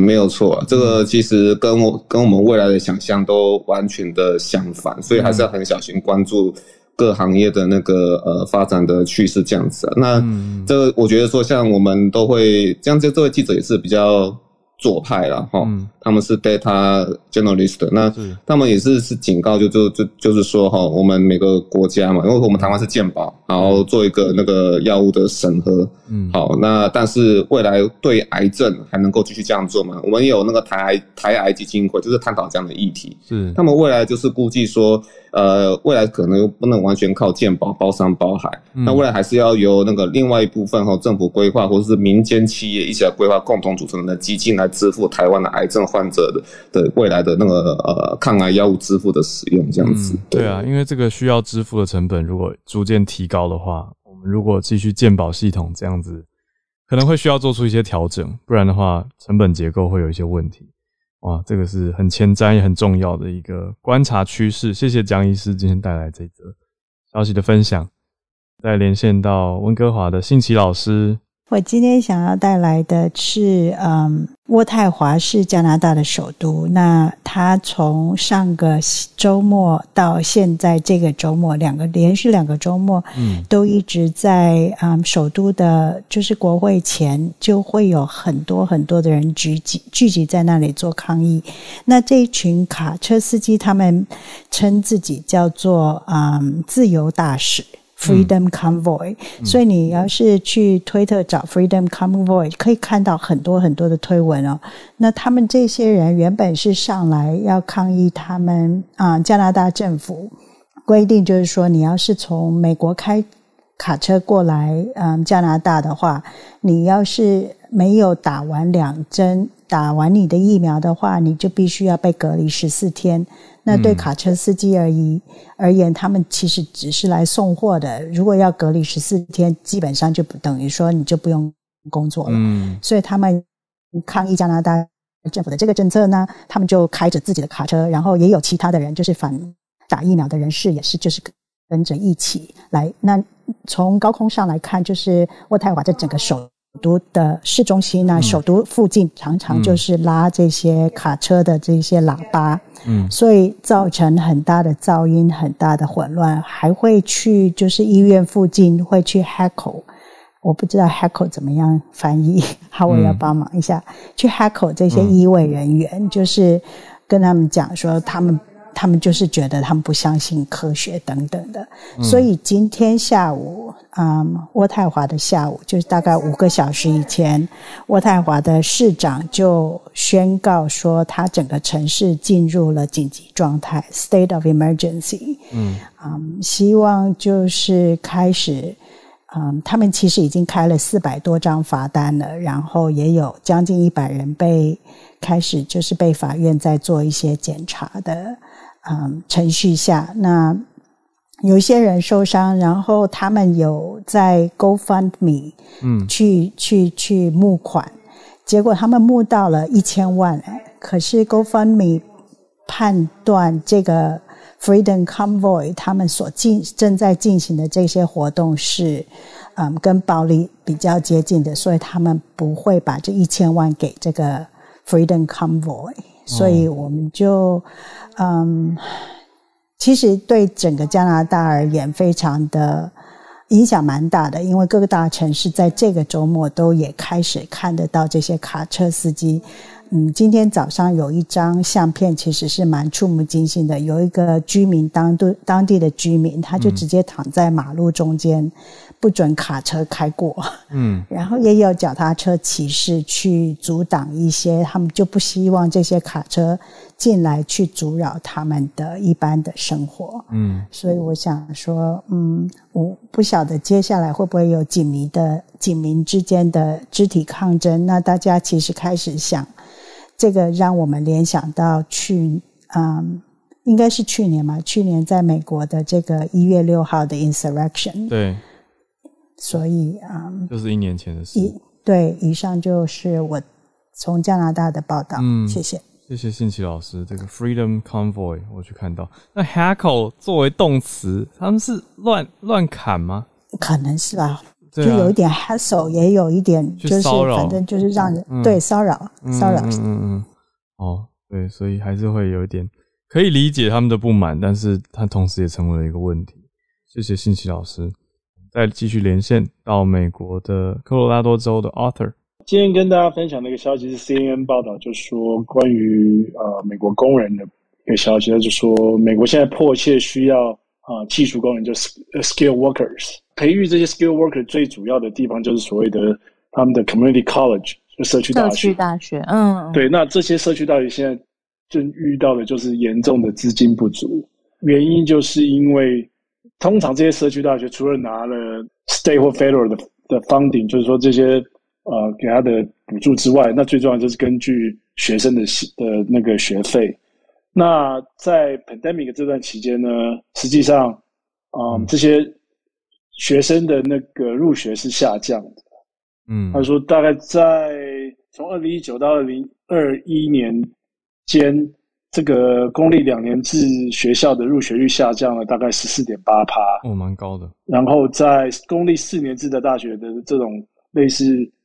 Speaker 3: 没有错，这个其实跟我跟我们未来的想象都完全的相反，所以还是要很小心关注各行业的那个呃发展的趋势这样子啊。那这个我觉得说，像我们都会，像这这位记者也是比较。左派了哈，他们是 data journalist，那他们也是是警告，就就就就是说哈，我们每个国家嘛，因为我们台湾是健保，然后做一个那个药物的审核，嗯，好，那但是未来对癌症还能够继续这样做吗？我们有那个台癌台癌基金会，就是探讨这样的议题，
Speaker 1: 是。
Speaker 3: 他们未来就是估计说。呃，未来可能又不能完全靠健保包山包海，那未来还是要由那个另外一部分和政府规划，或者是民间企业一起来规划，共同组成的基金来支付台湾的癌症患者的的未来的那个呃抗癌药物支付的使用这样子。
Speaker 1: 对啊，因为这个需要支付的成本如果逐渐提高的话，我们如果继续健保系统这样子，可能会需要做出一些调整，不然的话成本结构会有一些问题。哇，这个是很前瞻也很重要的一个观察趋势。谢谢蒋医师今天带来这则消息的分享。再连线到温哥华的信奇老师。
Speaker 4: 我今天想要带来的是，嗯，渥太华是加拿大的首都。那它从上个周末到现在这个周末，两个连续两个周末，嗯，都一直在嗯首都的，就是国会前，就会有很多很多的人聚集聚集在那里做抗议。那这一群卡车司机，他们称自己叫做嗯自由大使。Freedom Convoy，所以你要是去推特找 Freedom Convoy，可以看到很多很多的推文哦。那他们这些人原本是上来要抗议，他们啊加拿大政府规定，就是说你要是从美国开卡车过来，嗯，加拿大的话，你要是没有打完两针。打完你的疫苗的话，你就必须要被隔离十四天。那对卡车司机而言，而言他们其实只是来送货的。如果要隔离十四天，基本上就不等于说你就不用工作了。嗯，所以他们抗议加拿大政府的这个政策呢，他们就开着自己的卡车，然后也有其他的人，就是反打疫苗的人士，也是就是跟着一起来。那从高空上来看，就是渥太华这整个首。都的市中心呢，首都附近常常就是拉这些卡车的这些喇叭，嗯，所以造成很大的噪音、很大的混乱，还会去就是医院附近会去 heckle，我不知道 heckle 怎么样翻译，[LAUGHS] 好，我要帮忙一下，去 heckle 这些医卫人员，就是跟他们讲说他们。他们就是觉得他们不相信科学等等的，所以今天下午，嗯，渥太华的下午就是大概五个小时以前，渥太华的市长就宣告说，他整个城市进入了紧急状态 （state of emergency）。嗯，嗯，希望就是开始，嗯，他们其实已经开了四百多张罚单了，然后也有将近一百人被开始就是被法院在做一些检查的。嗯，程序下，那有一些人受伤，然后他们有在 GoFundMe，嗯，去去去募款，结果他们募到了一千万，可是 GoFundMe 判断这个 Freedom Convoy 他们所进正在进行的这些活动是，嗯，跟暴力比较接近的，所以他们不会把这一千万给这个 Freedom Convoy。所以我们就，嗯，其实对整个加拿大而言，非常的影响蛮大的，因为各个大城市在这个周末都也开始看得到这些卡车司机。嗯，今天早上有一张相片，其实是蛮触目惊心的。有一个居民，当地当地的居民，他就直接躺在马路中间。不准卡车开过，嗯，[LAUGHS] 然后也有脚踏车骑士去阻挡一些，他们就不希望这些卡车进来去阻扰他们的一般的生活，嗯，所以我想说，嗯，我不晓得接下来会不会有警民的警民之间的肢体抗争。那大家其实开始想，这个让我们联想到去，嗯，应该是去年嘛，去年在美国的这个一月六号的 insurrection，
Speaker 1: 对。
Speaker 4: 所以啊，
Speaker 1: 就是一年前的事。
Speaker 4: 对，以上就是我从加拿大的报道。嗯，谢谢，
Speaker 1: 谢谢信奇老师。这个 Freedom Convoy 我去看到，那 Hackle 作为动词，他们是乱乱砍吗？
Speaker 4: 可能是吧，就有一点 hassle，也有一点就是反正就是让人对骚扰骚扰。嗯嗯嗯。
Speaker 1: 哦，对，所以还是会有一点可以理解他们的不满，但是它同时也成为了一个问题。谢谢信奇老师。再继续连线到美国的科罗拉多州的 Arthur。
Speaker 5: 今天跟大家分享的一个消息是 CNN 报道，就说关于呃美国工人的一个消息，他就说美国现在迫切需要啊技术工人，就是 skill workers。培育这些 skill worker 最主要的地方就是所谓的他们的 community college，就社区大学。
Speaker 6: 社区大学，嗯，
Speaker 5: 对。那这些社区大学现在正遇到的就是严重的资金不足，原因就是因为。通常这些社区大学除了拿了 state 或 federal 的的 funding，就是说这些呃给他的补助之外，那最重要就是根据学生的的那个学费。那在 pandemic 这段期间呢，实际上啊这些学生的那个入学是下降的。嗯，他说大概在从二零一九到二零二一年间。这个公立两年制学校的入学率下降了大概十四点八趴，
Speaker 1: 哦，蛮高的。
Speaker 5: 然后在公立四年制的大学的这种类似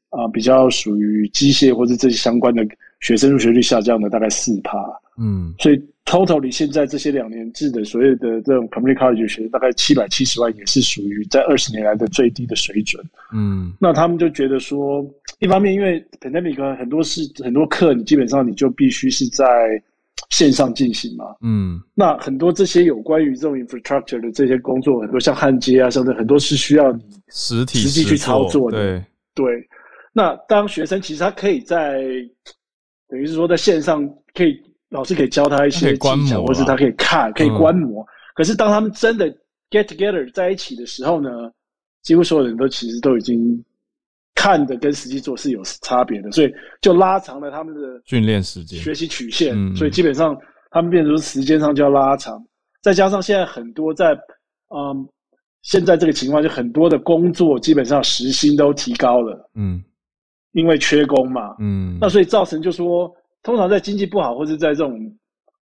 Speaker 5: 啊，比较属于机械或者这些相关的学生入学率下降了大概四趴。嗯，所以 totally 现在这些两年制的所有的这种 community college 学生大概七百七十万，也是属于在二十年来的最低的水准。嗯，那他们就觉得说，一方面因为 pandemic 很多是很多课，你基本上你就必须是在线上进行嘛，嗯，那很多这些有关于这种 infrastructure 的这些工作，很多像焊接啊，甚至很多是需要你
Speaker 1: 实体
Speaker 5: 实际去操作的。
Speaker 1: 对
Speaker 5: 对，那当学生其实他可以在等于是说在线上可以老师可以教他一些技巧，或者他可以看可以观摩。可是当他们真的 get together 在一起的时候呢，几乎所有人都其实都已经。看的跟实际做是有差别的，所以就拉长了他们的
Speaker 1: 训练时间、
Speaker 5: 学习曲线。所以基本上他们变成时间上就要拉长。再加上现在很多在嗯，现在这个情况就很多的工作基本上时薪都提高了。嗯，因为缺工嘛。嗯，那所以造成就说，通常在经济不好或者在这种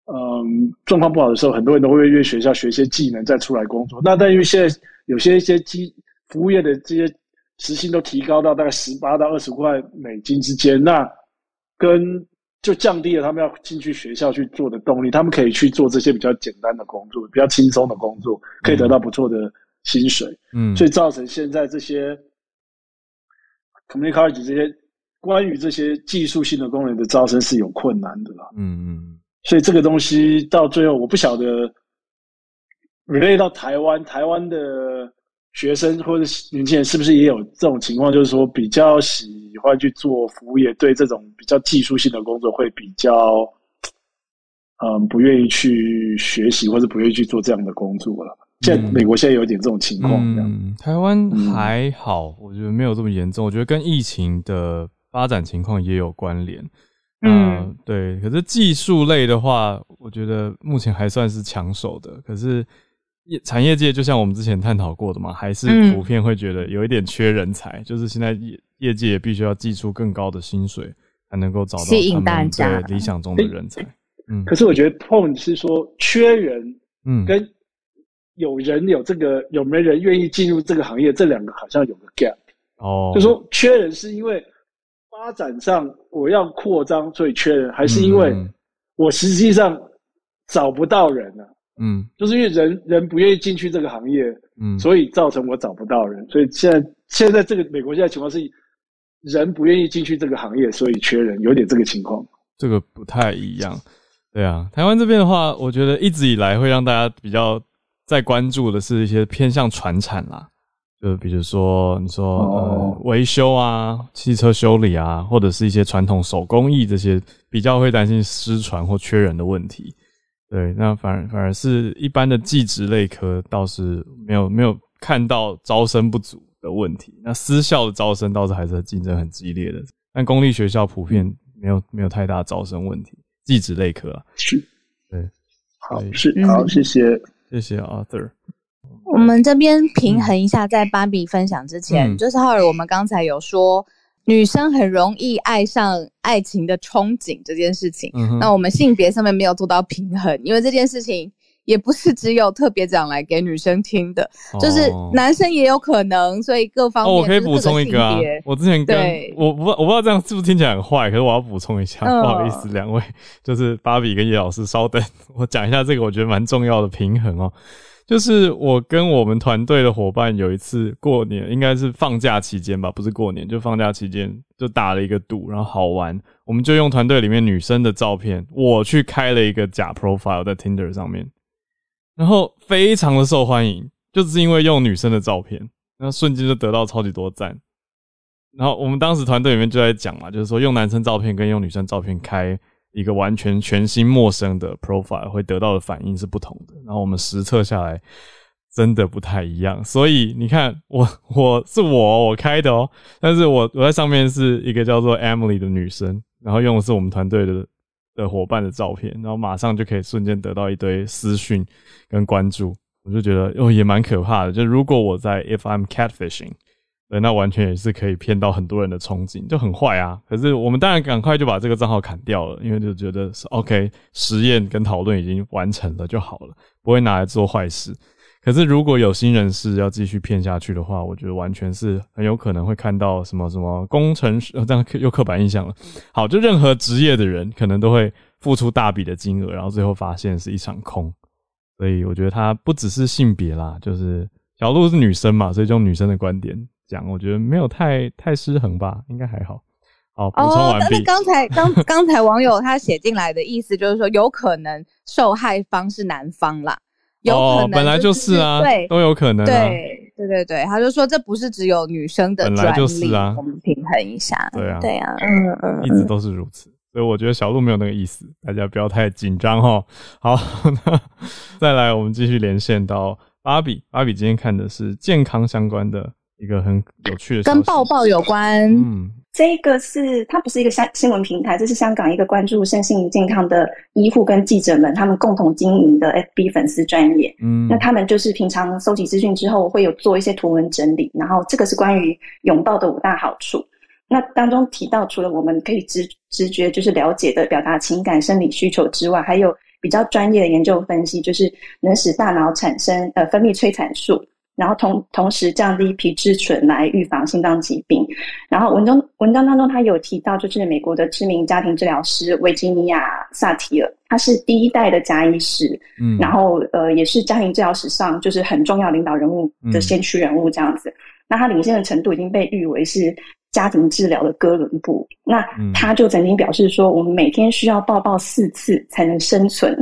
Speaker 5: 嗯状况不好的时候，很多人都会约学校学一些技能再出来工作。那但因为现在有些一些机服务业的这些。时薪都提高到大概十八到二十块美金之间，那跟就降低了他们要进去学校去做的动力。他们可以去做这些比较简单的工作，比较轻松的工作，可以得到不错的薪水。嗯，所以造成现在这些 community college 这些关于这些技术性的工人的招生是有困难的啦。嗯嗯，所以这个东西到最后，我不晓得 relate 到台湾，台湾的。学生或者年轻人是不是也有这种情况？就是说，比较喜欢去做服务业，对这种比较技术性的工作会比较，嗯，不愿意去学习，或者不愿意去做这样的工作了。现在美国现在有点这种情况，嗯，
Speaker 1: 台湾还好，我觉得没有这么严重。我觉得跟疫情的发展情况也有关联。嗯，对。可是技术类的话，我觉得目前还算是抢手的。可是。业产业界就像我们之前探讨过的嘛，还是普遍会觉得有一点缺人才，就是现在业业界也必须要寄出更高的薪水，才能够找到
Speaker 6: 吸引大家
Speaker 1: 理想中的人才。
Speaker 5: 嗯，可是我觉得 point 是说缺人，嗯，跟有人有这个有没人愿意进入这个行业，这两个好像有个 gap。哦，就说缺人是因为发展上我要扩张，所以缺人，还是因为我实际上找不到人呢？嗯，就是因为人人不愿意进去这个行业，嗯，所以造成我找不到人。所以现在现在这个美国现在情况是，人不愿意进去这个行业，所以缺人，有点这个情况。
Speaker 1: 这个不太一样，对啊。台湾这边的话，我觉得一直以来会让大家比较在关注的是一些偏向传产啦，就比如说你说呃维修啊、汽车修理啊，或者是一些传统手工艺这些，比较会担心失传或缺人的问题。对，那反而反而是一般的技职类科倒是没有没有看到招生不足的问题。那私校的招生倒是还是竞争很激烈的，但公立学校普遍没有没有太大招生问题。技职类科啊，
Speaker 5: 是，
Speaker 1: 对，
Speaker 5: 好是好，谢谢
Speaker 1: 谢谢 Arthur。
Speaker 6: 我们这边平衡一下，在芭比分享之前，就是浩尔，我们刚才有说。女生很容易爱上爱情的憧憬这件事情，那我们性别上面没有做到平衡，因为这件事情也不是只有特别讲来给女生听的，就是男生也有可能，所以各方面。
Speaker 1: 我可以补充一个啊，我之前跟我不我不知道这样是不是听起来很坏，可是我要补充一下，不好意思，两位就是芭比跟叶老师，稍等，我讲一下这个我觉得蛮重要的平衡哦。就是我跟我们团队的伙伴有一次过年，应该是放假期间吧，不是过年，就放假期间就打了一个赌，然后好玩，我们就用团队里面女生的照片，我去开了一个假 profile 在 Tinder 上面，然后非常的受欢迎，就是因为用女生的照片，那瞬间就得到超级多赞。然后我们当时团队里面就在讲嘛，就是说用男生照片跟用女生照片开。一个完全全新陌生的 profile 会得到的反应是不同的，然后我们实测下来真的不太一样，所以你看我我是我我开的哦，但是我我在上面是一个叫做 Emily 的女生，然后用的是我们团队的的伙伴的照片，然后马上就可以瞬间得到一堆私讯跟关注，我就觉得哦也蛮可怕的，就如果我在 If I'm catfishing。对，那完全也是可以骗到很多人的憧憬，就很坏啊。可是我们当然赶快就把这个账号砍掉了，因为就觉得是 OK，实验跟讨论已经完成了就好了，不会拿来做坏事。可是如果有心人士要继续骗下去的话，我觉得完全是很有可能会看到什么什么工程师，这样又刻板印象了。好，就任何职业的人可能都会付出大笔的金额，然后最后发现是一场空。所以我觉得他不只是性别啦，就是小鹿是女生嘛，所以用女生的观点。讲，我觉得没有太太失衡吧，应该还好。好，补充完毕。
Speaker 6: 刚才刚 [LAUGHS] 刚才网友他写进来的意思就是说，有可能受害方是男方啦，有可能
Speaker 1: 本来就是啊，
Speaker 6: 对，
Speaker 1: 都有可能。
Speaker 6: 对对对对，他就说这不是只有女生的专
Speaker 1: 利啊，
Speaker 6: 我们平衡一下。
Speaker 1: 对啊，
Speaker 6: 对啊，嗯嗯，
Speaker 1: 一直都是如此。所以我觉得小鹿没有那个意思，大家不要太紧张哈。好，[LAUGHS] 那再来，我们继续连线到芭比。芭比今天看的是健康相关的。一个很有趣的，
Speaker 6: 跟抱抱有关。
Speaker 7: 嗯，这个是它不是一个香新闻平台，这是香港一个关注身心健康的医护跟记者们他们共同经营的 FB 粉丝专业。嗯，那他们就是平常搜集资讯之后，会有做一些图文整理，然后这个是关于拥抱的五大好处。那当中提到，除了我们可以直直觉就是了解的表达情感生理需求之外，还有比较专业的研究分析，就是能使大脑产生呃分泌催产素。然后同同时降低皮质醇来预防心脏疾病。然后文中文章当中他有提到，就是美国的知名家庭治疗师维吉尼亚萨提尔，他是第一代的家医师，嗯，然后呃也是家庭治疗史上就是很重要领导人物的先驱人物这样子。那他领先的程度已经被誉为是家庭治疗的哥伦布。那他就曾经表示说，我们每天需要抱抱四次才能生存，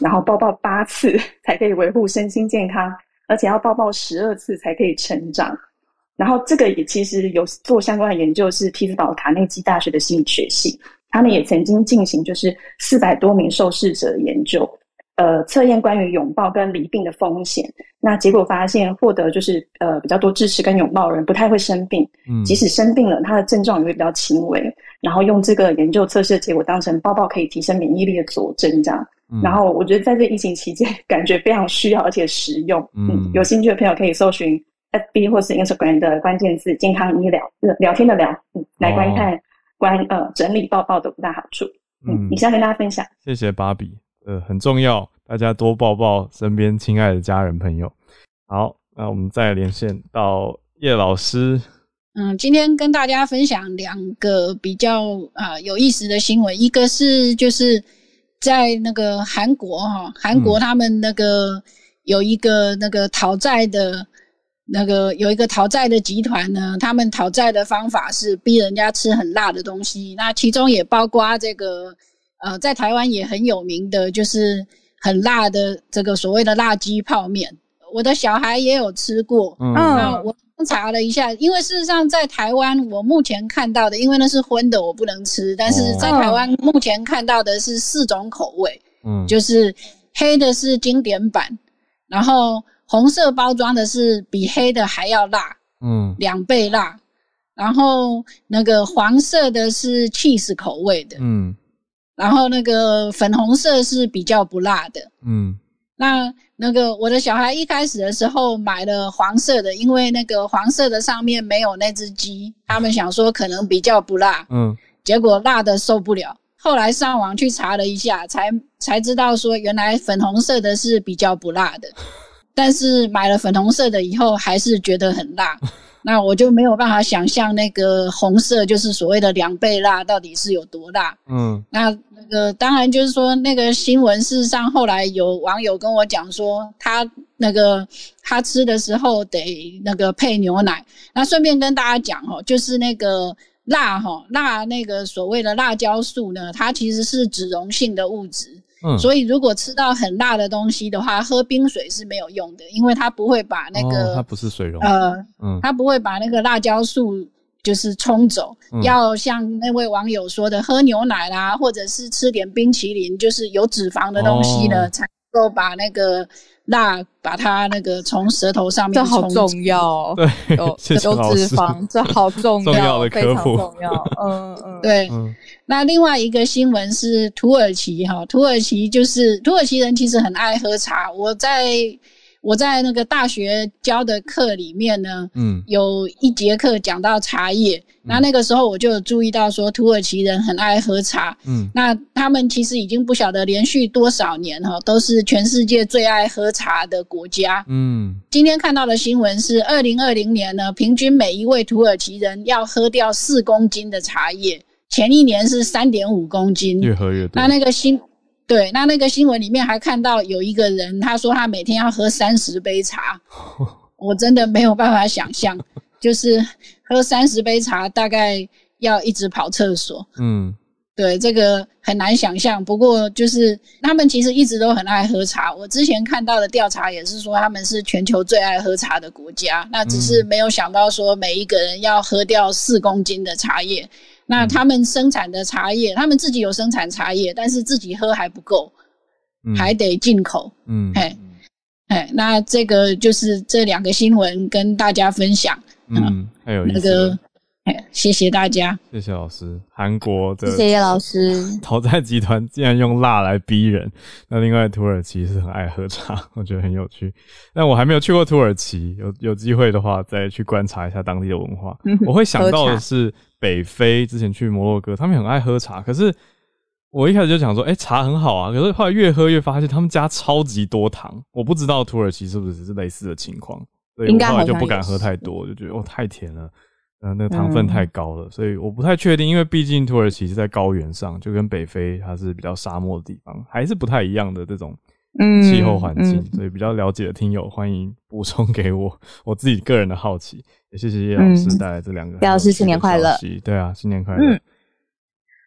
Speaker 7: 然后抱抱八次才可以维护身心健康。而且要抱抱十二次才可以成长，然后这个也其实有做相关的研究，是匹兹堡卡内基大学的心理学系，他们也曾经进行就是四百多名受试者研究，呃，测验关于拥抱跟离病的风险。那结果发现，获得就是呃比较多支持跟拥抱的人不太会生病，嗯，即使生病了，他的症状也会比较轻微。然后用这个研究测试的结果当成抱抱可以提升免疫力的佐证，这样。然后我觉得在这疫情期间，感觉非常需要而且实用。嗯，有兴趣的朋友可以搜寻 FB 或是 Instagram 的关键字“健康医疗”，聊天的聊，嗯来观看关呃整理抱抱的五大好处。嗯，以上跟大家分享。
Speaker 1: 谢谢芭比，呃，很重要，大家多抱抱身边亲爱的家人朋友。好，那我们再连线到叶老师。
Speaker 8: 嗯，今天跟大家分享两个比较啊有意思的新闻，一个是就是。在那个韩国哈，韩国他们那个有一个那个讨债的，那个有一个讨债的集团呢，他们讨债的方法是逼人家吃很辣的东西，那其中也包括这个呃，在台湾也很有名的，就是很辣的这个所谓的辣鸡泡面，我的小孩也有吃过，嗯，我。查了一下，因为事实上在台湾，我目前看到的，因为那是荤的，我不能吃。但是在台湾目前看到的是四种口味，嗯，就是黑的是经典版，然后红色包装的是比黑的还要辣，嗯，两倍辣，然后那个黄色的是 cheese 口味的，嗯，然后那个粉红色是比较不辣的，嗯。那那个我的小孩一开始的时候买了黄色的，因为那个黄色的上面没有那只鸡，他们想说可能比较不辣，嗯，结果辣的受不了，后来上网去查了一下，才才知道说原来粉红色的是比较不辣的，[LAUGHS] 但是买了粉红色的以后还是觉得很辣。那我就没有办法想象那个红色就是所谓的两倍辣到底是有多辣。嗯，那那个当然就是说那个新闻，事实上后来有网友跟我讲说，他那个他吃的时候得那个配牛奶。那顺便跟大家讲哦，就是那个辣哈辣那个所谓的辣椒素呢，它其实是脂溶性的物质。所以，如果吃到很辣的东西的话，喝冰水是没有用的，因为它不会把那个
Speaker 1: 它不是水溶，
Speaker 8: 呃，嗯，它不会把那个辣椒素就是冲走。要像那位网友说的，喝牛奶啦，或者是吃点冰淇淋，就是有脂肪的东西呢，才能够把那个。辣把它那个从舌头上面，
Speaker 6: 这好重要。
Speaker 1: 对，
Speaker 6: 有有脂肪，这好 [LAUGHS] 重
Speaker 1: 要，
Speaker 6: 非常重要。嗯
Speaker 8: 嗯，[LAUGHS] 对。那另外一个新闻是土耳其哈，土耳其就是土耳其人其实很爱喝茶。我在。我在那个大学教的课里面呢，嗯，有一节课讲到茶叶，那那个时候我就注意到说，土耳其人很爱喝茶，嗯，那他们其实已经不晓得连续多少年哈，都是全世界最爱喝茶的国家，嗯，今天看到的新闻是，二零二零年呢，平均每一位土耳其人要喝掉四公斤的茶叶，前一年是三点五公斤，
Speaker 1: 越喝越多，
Speaker 8: 那那个新。对，那那个新闻里面还看到有一个人，他说他每天要喝三十杯茶，[LAUGHS] 我真的没有办法想象，就是喝三十杯茶大概要一直跑厕所。嗯，对，这个很难想象。不过就是他们其实一直都很爱喝茶。我之前看到的调查也是说他们是全球最爱喝茶的国家，那只是没有想到说每一个人要喝掉四公斤的茶叶。那他们生产的茶叶，他们自己有生产茶叶，但是自己喝还不够，还得进口。嗯，哎，哎，那这个就是这两个新闻跟大家分享。
Speaker 1: 嗯，还有
Speaker 8: 那个，哎，谢谢大家，
Speaker 1: 谢谢老师。韩国的
Speaker 6: 谢谢老师，[LAUGHS]
Speaker 1: 讨债集团竟然用辣来逼人。那另外土耳其是很爱喝茶，[LAUGHS] 我觉得很有趣。但我还没有去过土耳其，有有机会的话再去观察一下当地的文化。我会想到的是。北非之前去摩洛哥，他们很爱喝茶。可是我一开始就想说，哎，茶很好啊。可是后来越喝越发现，他们加超级多糖。我不知道土耳其是不是是类似的情况，所以我后来就不敢喝太多，就觉得哦太甜了，嗯，那个糖分太高了。所以我不太确定，因为毕竟土耳其是在高原上，就跟北非它是比较沙漠的地方，还是不太一样的这种气候环境。所以比较了解的听友，欢迎补充给我 [LAUGHS] 我自己个人的好奇。也谢谢叶老师带来这两个。
Speaker 6: 叶老师新年快乐！
Speaker 1: 对啊，新年快乐！嗯，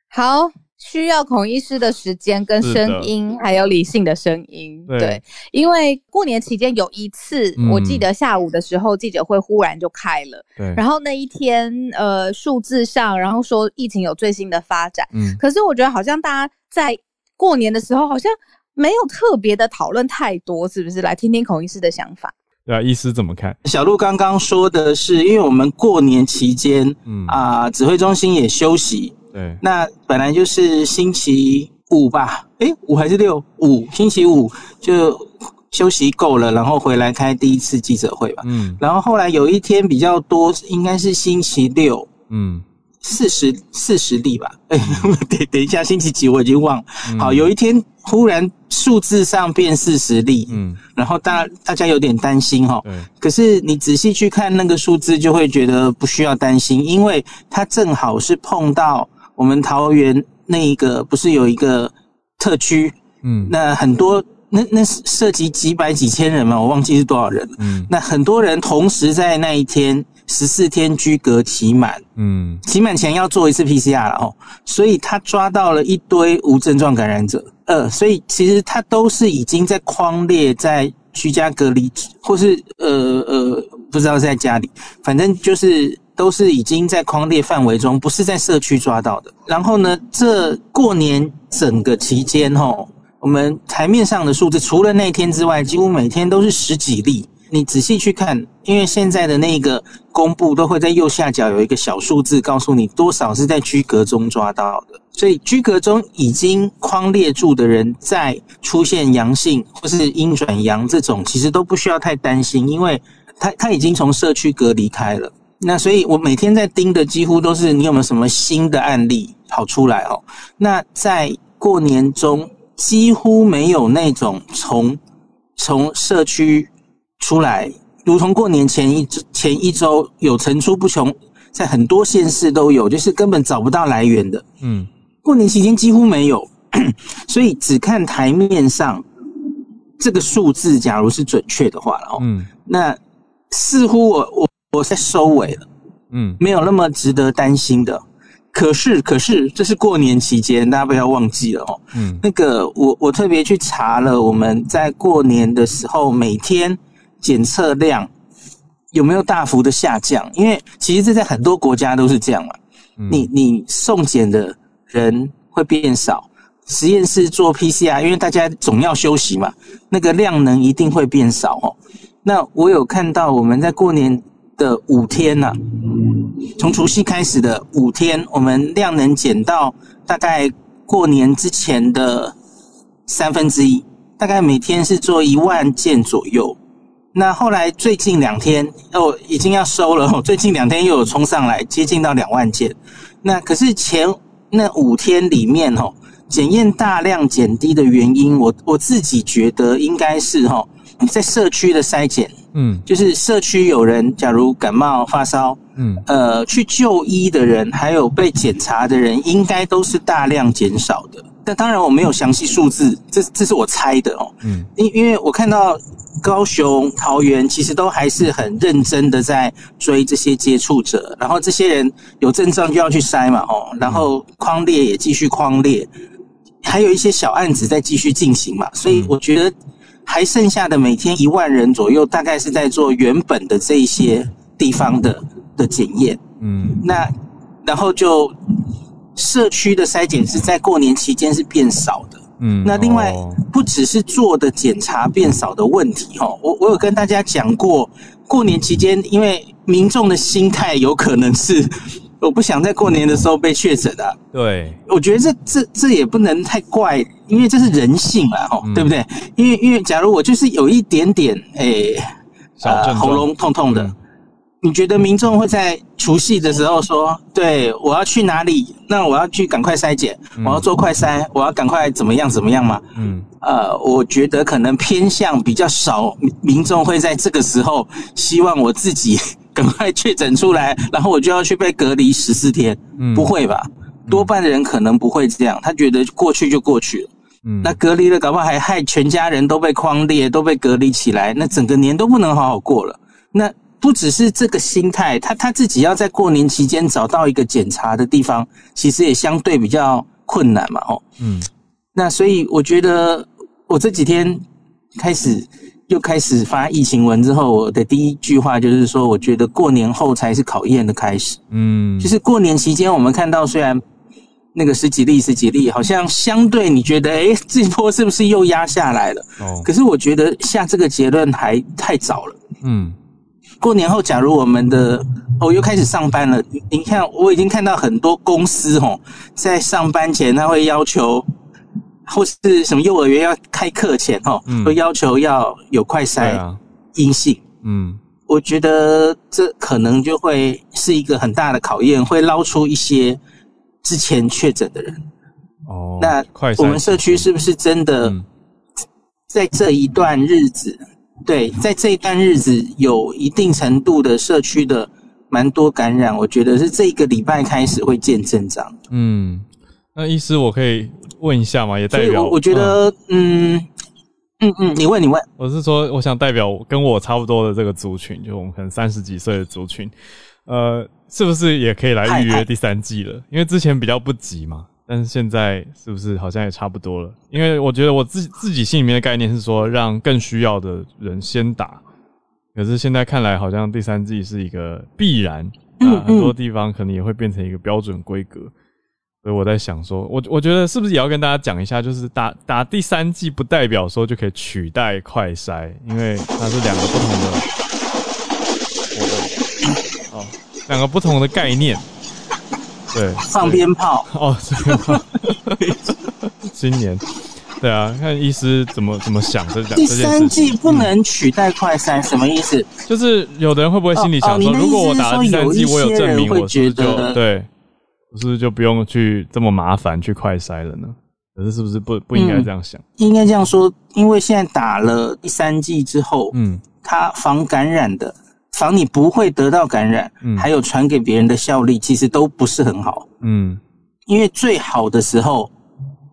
Speaker 6: 好，需要孔医师的时间跟声音，还有理性的声音。对，因为过年期间有一次，我记得下午的时候记者会忽然就开了。
Speaker 1: 对。
Speaker 6: 然后那一天，呃，数字上，然后说疫情有最新的发展。嗯。可是我觉得好像大家在过年的时候好像没有特别的讨论太多，是不是？来听听孔医师的想法。
Speaker 1: 对啊，医师怎么看？
Speaker 9: 小鹿刚刚说的是，因为我们过年期间，嗯啊，指挥中心也休息。
Speaker 1: 对，
Speaker 9: 那本来就是星期五吧？诶，五还是六？五，星期五就休息够了，然后回来开第一次记者会吧。嗯，然后后来有一天比较多，应该是星期六。嗯。四十四十例吧，[LAUGHS] 哎，等等一下，星期几我已经忘了。好，有一天忽然数字上变四十例，嗯，然后大大家有点担心哈。可是你仔细去看那个数字，就会觉得不需要担心，因为它正好是碰到我们桃园那一个不是有一个特区，嗯，那很多那那涉及几百几千人嘛，我忘记是多少人了。嗯，那很多人同时在那一天。十四天居隔期满，嗯，期满前要做一次 PCR 了哦，所以他抓到了一堆无症状感染者，呃，所以其实他都是已经在框列在居家隔离，或是呃呃，不知道在家里，反正就是都是已经在框列范围中，不是在社区抓到的。然后呢，这过年整个期间哦，我们台面上的数字，除了那天之外，几乎每天都是十几例。你仔细去看，因为现在的那个公布都会在右下角有一个小数字，告诉你多少是在居隔中抓到的。所以居隔中已经框列住的人，在出现阳性或是阴转阳这种，其实都不需要太担心，因为他他已经从社区隔离开了。那所以我每天在盯的几乎都是你有没有什么新的案例跑出来哦。那在过年中几乎没有那种从从社区出来，如同过年前一前一周有层出不穷，在很多县市都有，就是根本找不到来源的。嗯，过年期间几乎没有，[CLEARS THROAT] 所以只看台面上这个数字，假如是准确的话了哦，嗯，那似乎我我。我在收尾了，嗯，没有那么值得担心的。可是，可是这是过年期间，大家不要忘记了哦。嗯，那个我我特别去查了，我们在过年的时候每天检测量有没有大幅的下降？因为其实这在很多国家都是这样嘛。你你送检的人会变少，实验室做 PCR，因为大家总要休息嘛，那个量能一定会变少哦。那我有看到我们在过年。的五天呐，从除夕开始的五天，我们量能减到大概过年之前的三分之一，大概每天是做一万件左右。那后来最近两天哦，已经要收了，[LAUGHS] 最近两天又有冲上来，接近到两万件。那可是前那五天里面哦，检验大量减低的原因，我我自己觉得应该是哈。在社区的筛检，嗯，就是社区有人假如感冒发烧，嗯，呃，去就医的人，还有被检查的人，应该都是大量减少的。但当然我没有详细数字，这这是我猜的哦，嗯，因因为我看到高雄、桃园其实都还是很认真的在追这些接触者，然后这些人有症状就要去筛嘛，哦，然后框列也继续框列，还有一些小案子在继续进行嘛，所以我觉得。还剩下的每天一万人左右，大概是在做原本的这一些地方的的检验。嗯，那然后就社区的筛检是在过年期间是变少的。嗯，那另外不只是做的检查变少的问题哈，我我有跟大家讲过，过年期间因为民众的心态有可能是。[LAUGHS] 我不想在过年的时候被确诊啊。
Speaker 1: 对，
Speaker 9: 我觉得这这这也不能太怪，因为这是人性嘛，哈，对不对？因为因为假如我就是有一点点诶，
Speaker 1: 呃，
Speaker 9: 喉咙痛痛的，你觉得民众会在除夕的时候说，对我要去哪里？那我要去赶快筛检，我要做快筛，我要赶快怎么样怎么样吗？嗯，呃，我觉得可能偏向比较少，民众会在这个时候希望我自己。赶快确诊出来，然后我就要去被隔离十四天。嗯，不会吧？多半的人可能不会这样，他觉得过去就过去了。嗯，那隔离了，搞不好还害全家人都被框列，都被隔离起来，那整个年都不能好好过了。那不只是这个心态，他他自己要在过年期间找到一个检查的地方，其实也相对比较困难嘛。哦，嗯，那所以我觉得我这几天开始。又开始发疫情文之后，我的第一句话就是说，我觉得过年后才是考验的开始。嗯，就是过年期间，我们看到虽然那个十几例、十几例，好像相对你觉得，哎，这波是不是又压下来了？哦，可是我觉得下这个结论还太早了。嗯，过年后，假如我们的我又开始上班了，你看，我已经看到很多公司哦，在上班前他会要求。或是什么幼儿园要开课前哈，都要求要有快筛阴性。嗯，我觉得这可能就会是一个很大的考验，会捞出一些之前确诊的人。哦，那我们社区是不是真的在这一段日子？对，在这一段日子有一定程度的社区的蛮多感染，我觉得是这一个礼拜开始会见增长。
Speaker 1: 嗯，那医师我可以。问一下嘛，也代表
Speaker 9: 我觉得，嗯嗯嗯，你问你问，
Speaker 1: 我是说，我想代表跟我差不多的这个族群，就我们可能三十几岁的族群，呃，是不是也可以来预约第三季了？因为之前比较不急嘛，但是现在是不是好像也差不多了？因为我觉得我自自己心里面的概念是说，让更需要的人先打，可是现在看来好像第三季是一个必然，啊，很多地方可能也会变成一个标准规格。所以我在想说，我我觉得是不是也要跟大家讲一下，就是打打第三季不代表说就可以取代快筛，因为它是两个不同的，哦，两个不同的概念。对，
Speaker 9: 放鞭炮
Speaker 1: 哦，新年。对啊，看医师怎么怎么想这
Speaker 9: 第三季不能取代快筛，什么意思？
Speaker 1: 就是有的人会不会心里想说，如果我打了第三季，我有证明，我是就对，我是不是就不用去这么麻烦去快筛了呢？可是是不是不不应该这样想？
Speaker 9: 应该这样说，因为现在打了第三季之后，嗯，它防感染的。防你不会得到感染，还有传给别人的效力，其实都不是很好。嗯，因为最好的时候，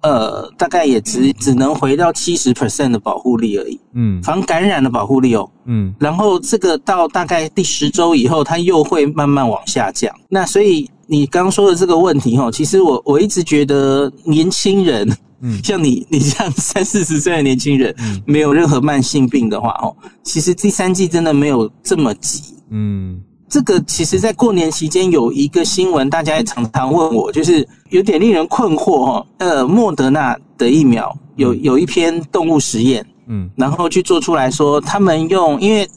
Speaker 9: 呃，大概也只只能回到七十 percent 的保护力而已。嗯，防感染的保护力哦。嗯，然后这个到大概第十周以后，它又会慢慢往下降。那所以你刚说的这个问题哦，其实我我一直觉得年轻人。嗯，像你，[LAUGHS] 你这样三四十岁的年轻人，没有任何慢性病的话，哦，其实第三季真的没有这么急。嗯，这个其实，在过年期间有一个新闻，大家也常常问我，就是有点令人困惑哈。呃，莫德纳的疫苗有有一篇动物实验，嗯，然后去做出来说，他们用，因为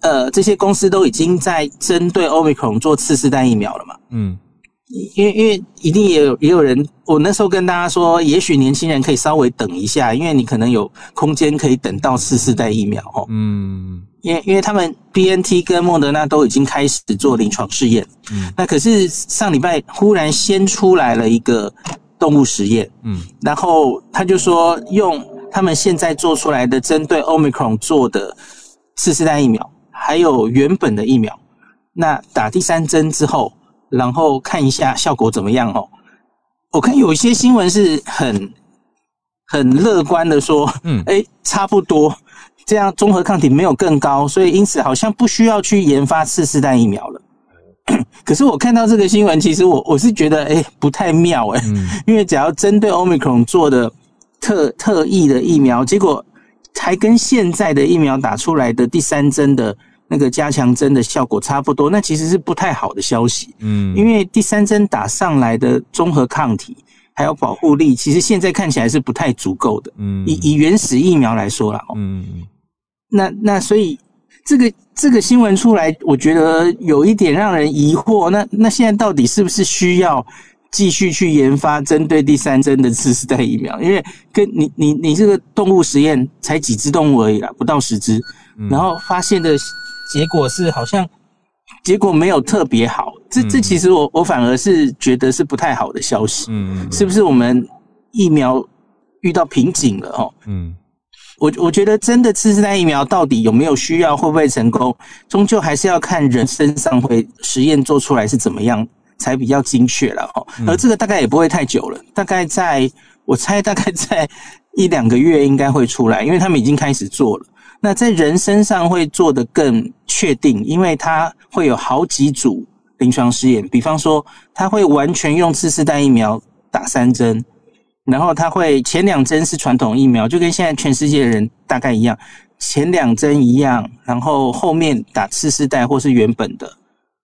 Speaker 9: 呃，这些公司都已经在针对奥密克戎做次世代疫苗了嘛，嗯。因为因为一定也有也有人，我那时候跟大家说，也许年轻人可以稍微等一下，因为你可能有空间可以等到四四代疫苗哦。嗯，因为因为他们 B N T 跟莫德纳都已经开始做临床试验。嗯，那可是上礼拜忽然先出来了一个动物实验。嗯，然后他就说用他们现在做出来的针对 Omicron 做的四四代疫苗，还有原本的疫苗，那打第三针之后。然后看一下效果怎么样哦。我看有一些新闻是很很乐观的说，嗯，哎，差不多，这样综合抗体没有更高，所以因此好像不需要去研发次世代疫苗了。[COUGHS] 可是我看到这个新闻，其实我我是觉得，哎，不太妙哎，[LAUGHS] 因为只要针对 Omicron 做的特特异的疫苗，结果还跟现在的疫苗打出来的第三针的。那个加强针的效果差不多，那其实是不太好的消息。嗯，因为第三针打上来的综合抗体还有保护力，其实现在看起来是不太足够的。嗯，以以原始疫苗来说了，嗯，那那所以这个这个新闻出来，我觉得有一点让人疑惑。那那现在到底是不是需要继续去研发针对第三针的次世代疫苗？因为跟你你你这个动物实验才几只动物而已啦，不到十只，然后发现的。结果是好像结果没有特别好，这这其实我我反而是觉得是不太好的消息。嗯是不是我们疫苗遇到瓶颈了？哦，嗯，我我觉得真的次世代疫苗到底有没有需要，会不会成功，终究还是要看人身上会实验做出来是怎么样才比较精确了。哦，而这个大概也不会太久了，大概在我猜大概在一两个月应该会出来，因为他们已经开始做了。那在人身上会做得更确定，因为它会有好几组临床试验。比方说，它会完全用次世代疫苗打三针，然后它会前两针是传统疫苗，就跟现在全世界的人大概一样，前两针一样，然后后面打次世代或是原本的，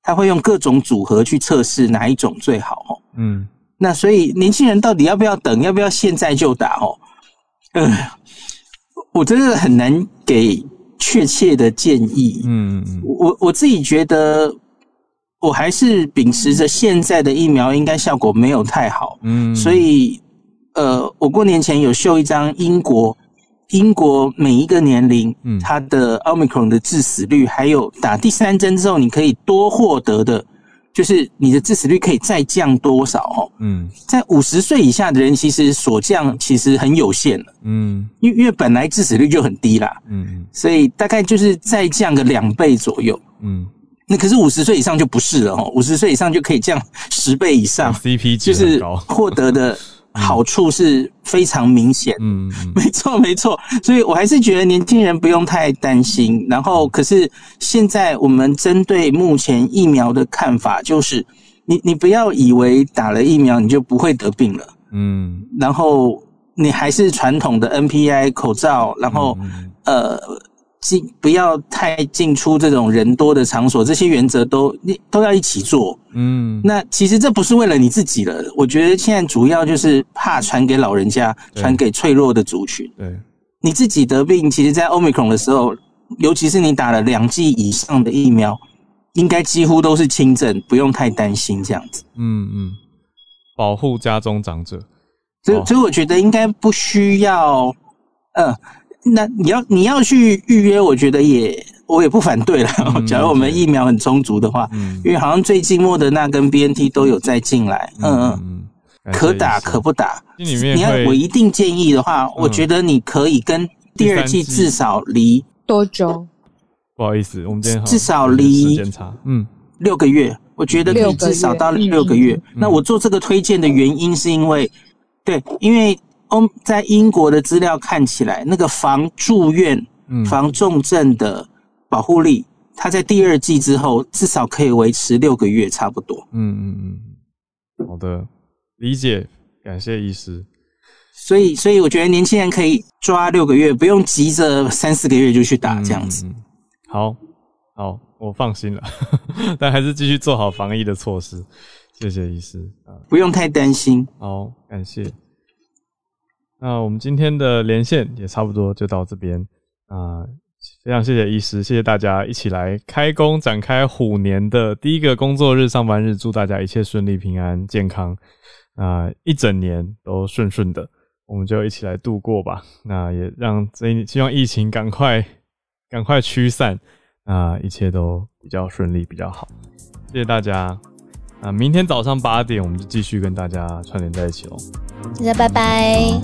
Speaker 9: 它会用各种组合去测试哪一种最好。嗯，那所以年轻人到底要不要等？要不要现在就打？哦，嗯。[LAUGHS] 我真的很难给确切的建议。嗯，我我自己觉得，我还是秉持着现在的疫苗应该效果没有太好。嗯，所以呃，我过年前有秀一张英国英国每一个年龄，嗯，它的奥密克戎的致死率，还有打第三针之后你可以多获得的。就是你的致死率可以再降多少？哦，嗯，在五十岁以下的人，其实所降其实很有限了，嗯，因因为本来致死率就很低啦，嗯，所以大概就是再降个两倍左右，嗯，那可是五十岁以上就不是了，哦，五十岁以上就可以降十倍以上
Speaker 1: ，CP
Speaker 9: 就是获得的。好处是非常明显，嗯，[LAUGHS] 没错没错，所以我还是觉得年轻人不用太担心。然后，可是现在我们针对目前疫苗的看法，就是你你不要以为打了疫苗你就不会得病了，嗯，然后你还是传统的 NPI 口罩，然后呃。进不要太进出这种人多的场所，这些原则都你都要一起做。嗯，那其实这不是为了你自己了，我觉得现在主要就是怕传给老人家，传给脆弱的族群。
Speaker 1: 对，
Speaker 9: 你自己得病，其实，在欧米克的时候，尤其是你打了两剂以上的疫苗，应该几乎都是轻症，不用太担心这样子。
Speaker 1: 嗯嗯，保护家中长者。
Speaker 9: 所以所以我觉得应该不需要，嗯，那你要你要去预约，我觉得也我也不反对了。[LAUGHS] 假如我们疫苗很充足的话，因为好像最近莫德纳跟 B N T 都有再进来，嗯嗯，可打可不打。你要我一定建议的话，我觉得你可以跟第二季至少离
Speaker 2: 多久？
Speaker 1: 不好意思，我们今天
Speaker 9: 至少离嗯，六个月。我觉得可以至少到六个月。那我做这个推荐的原因是因为，对，因为欧在英国的资料看起来，那个防住院、防重症的保护力，它在第二季之后至少可以维持六个月，差不多。嗯嗯
Speaker 1: 嗯，好的，理解，感谢医师。
Speaker 9: 所以，所以我觉得年轻人可以抓六个月，不用急着三四个月就去打这样子。
Speaker 1: 好，好。我放心了，[LAUGHS] 但还是继续做好防疫的措施。谢谢医师
Speaker 9: 啊，不用太担心。
Speaker 1: 好，感谢。那我们今天的连线也差不多就到这边啊，非常谢谢医师，谢谢大家一起来开工，展开虎年的第一个工作日、上班日，祝大家一切顺利、平安、健康啊，一整年都顺顺的，我们就一起来度过吧。那也让这希望疫情赶快赶快驱散。那一切都比较顺利，比较好，谢谢大家。那明天早上八点，我们就继续跟大家串联在一起喽。
Speaker 6: 大家拜拜。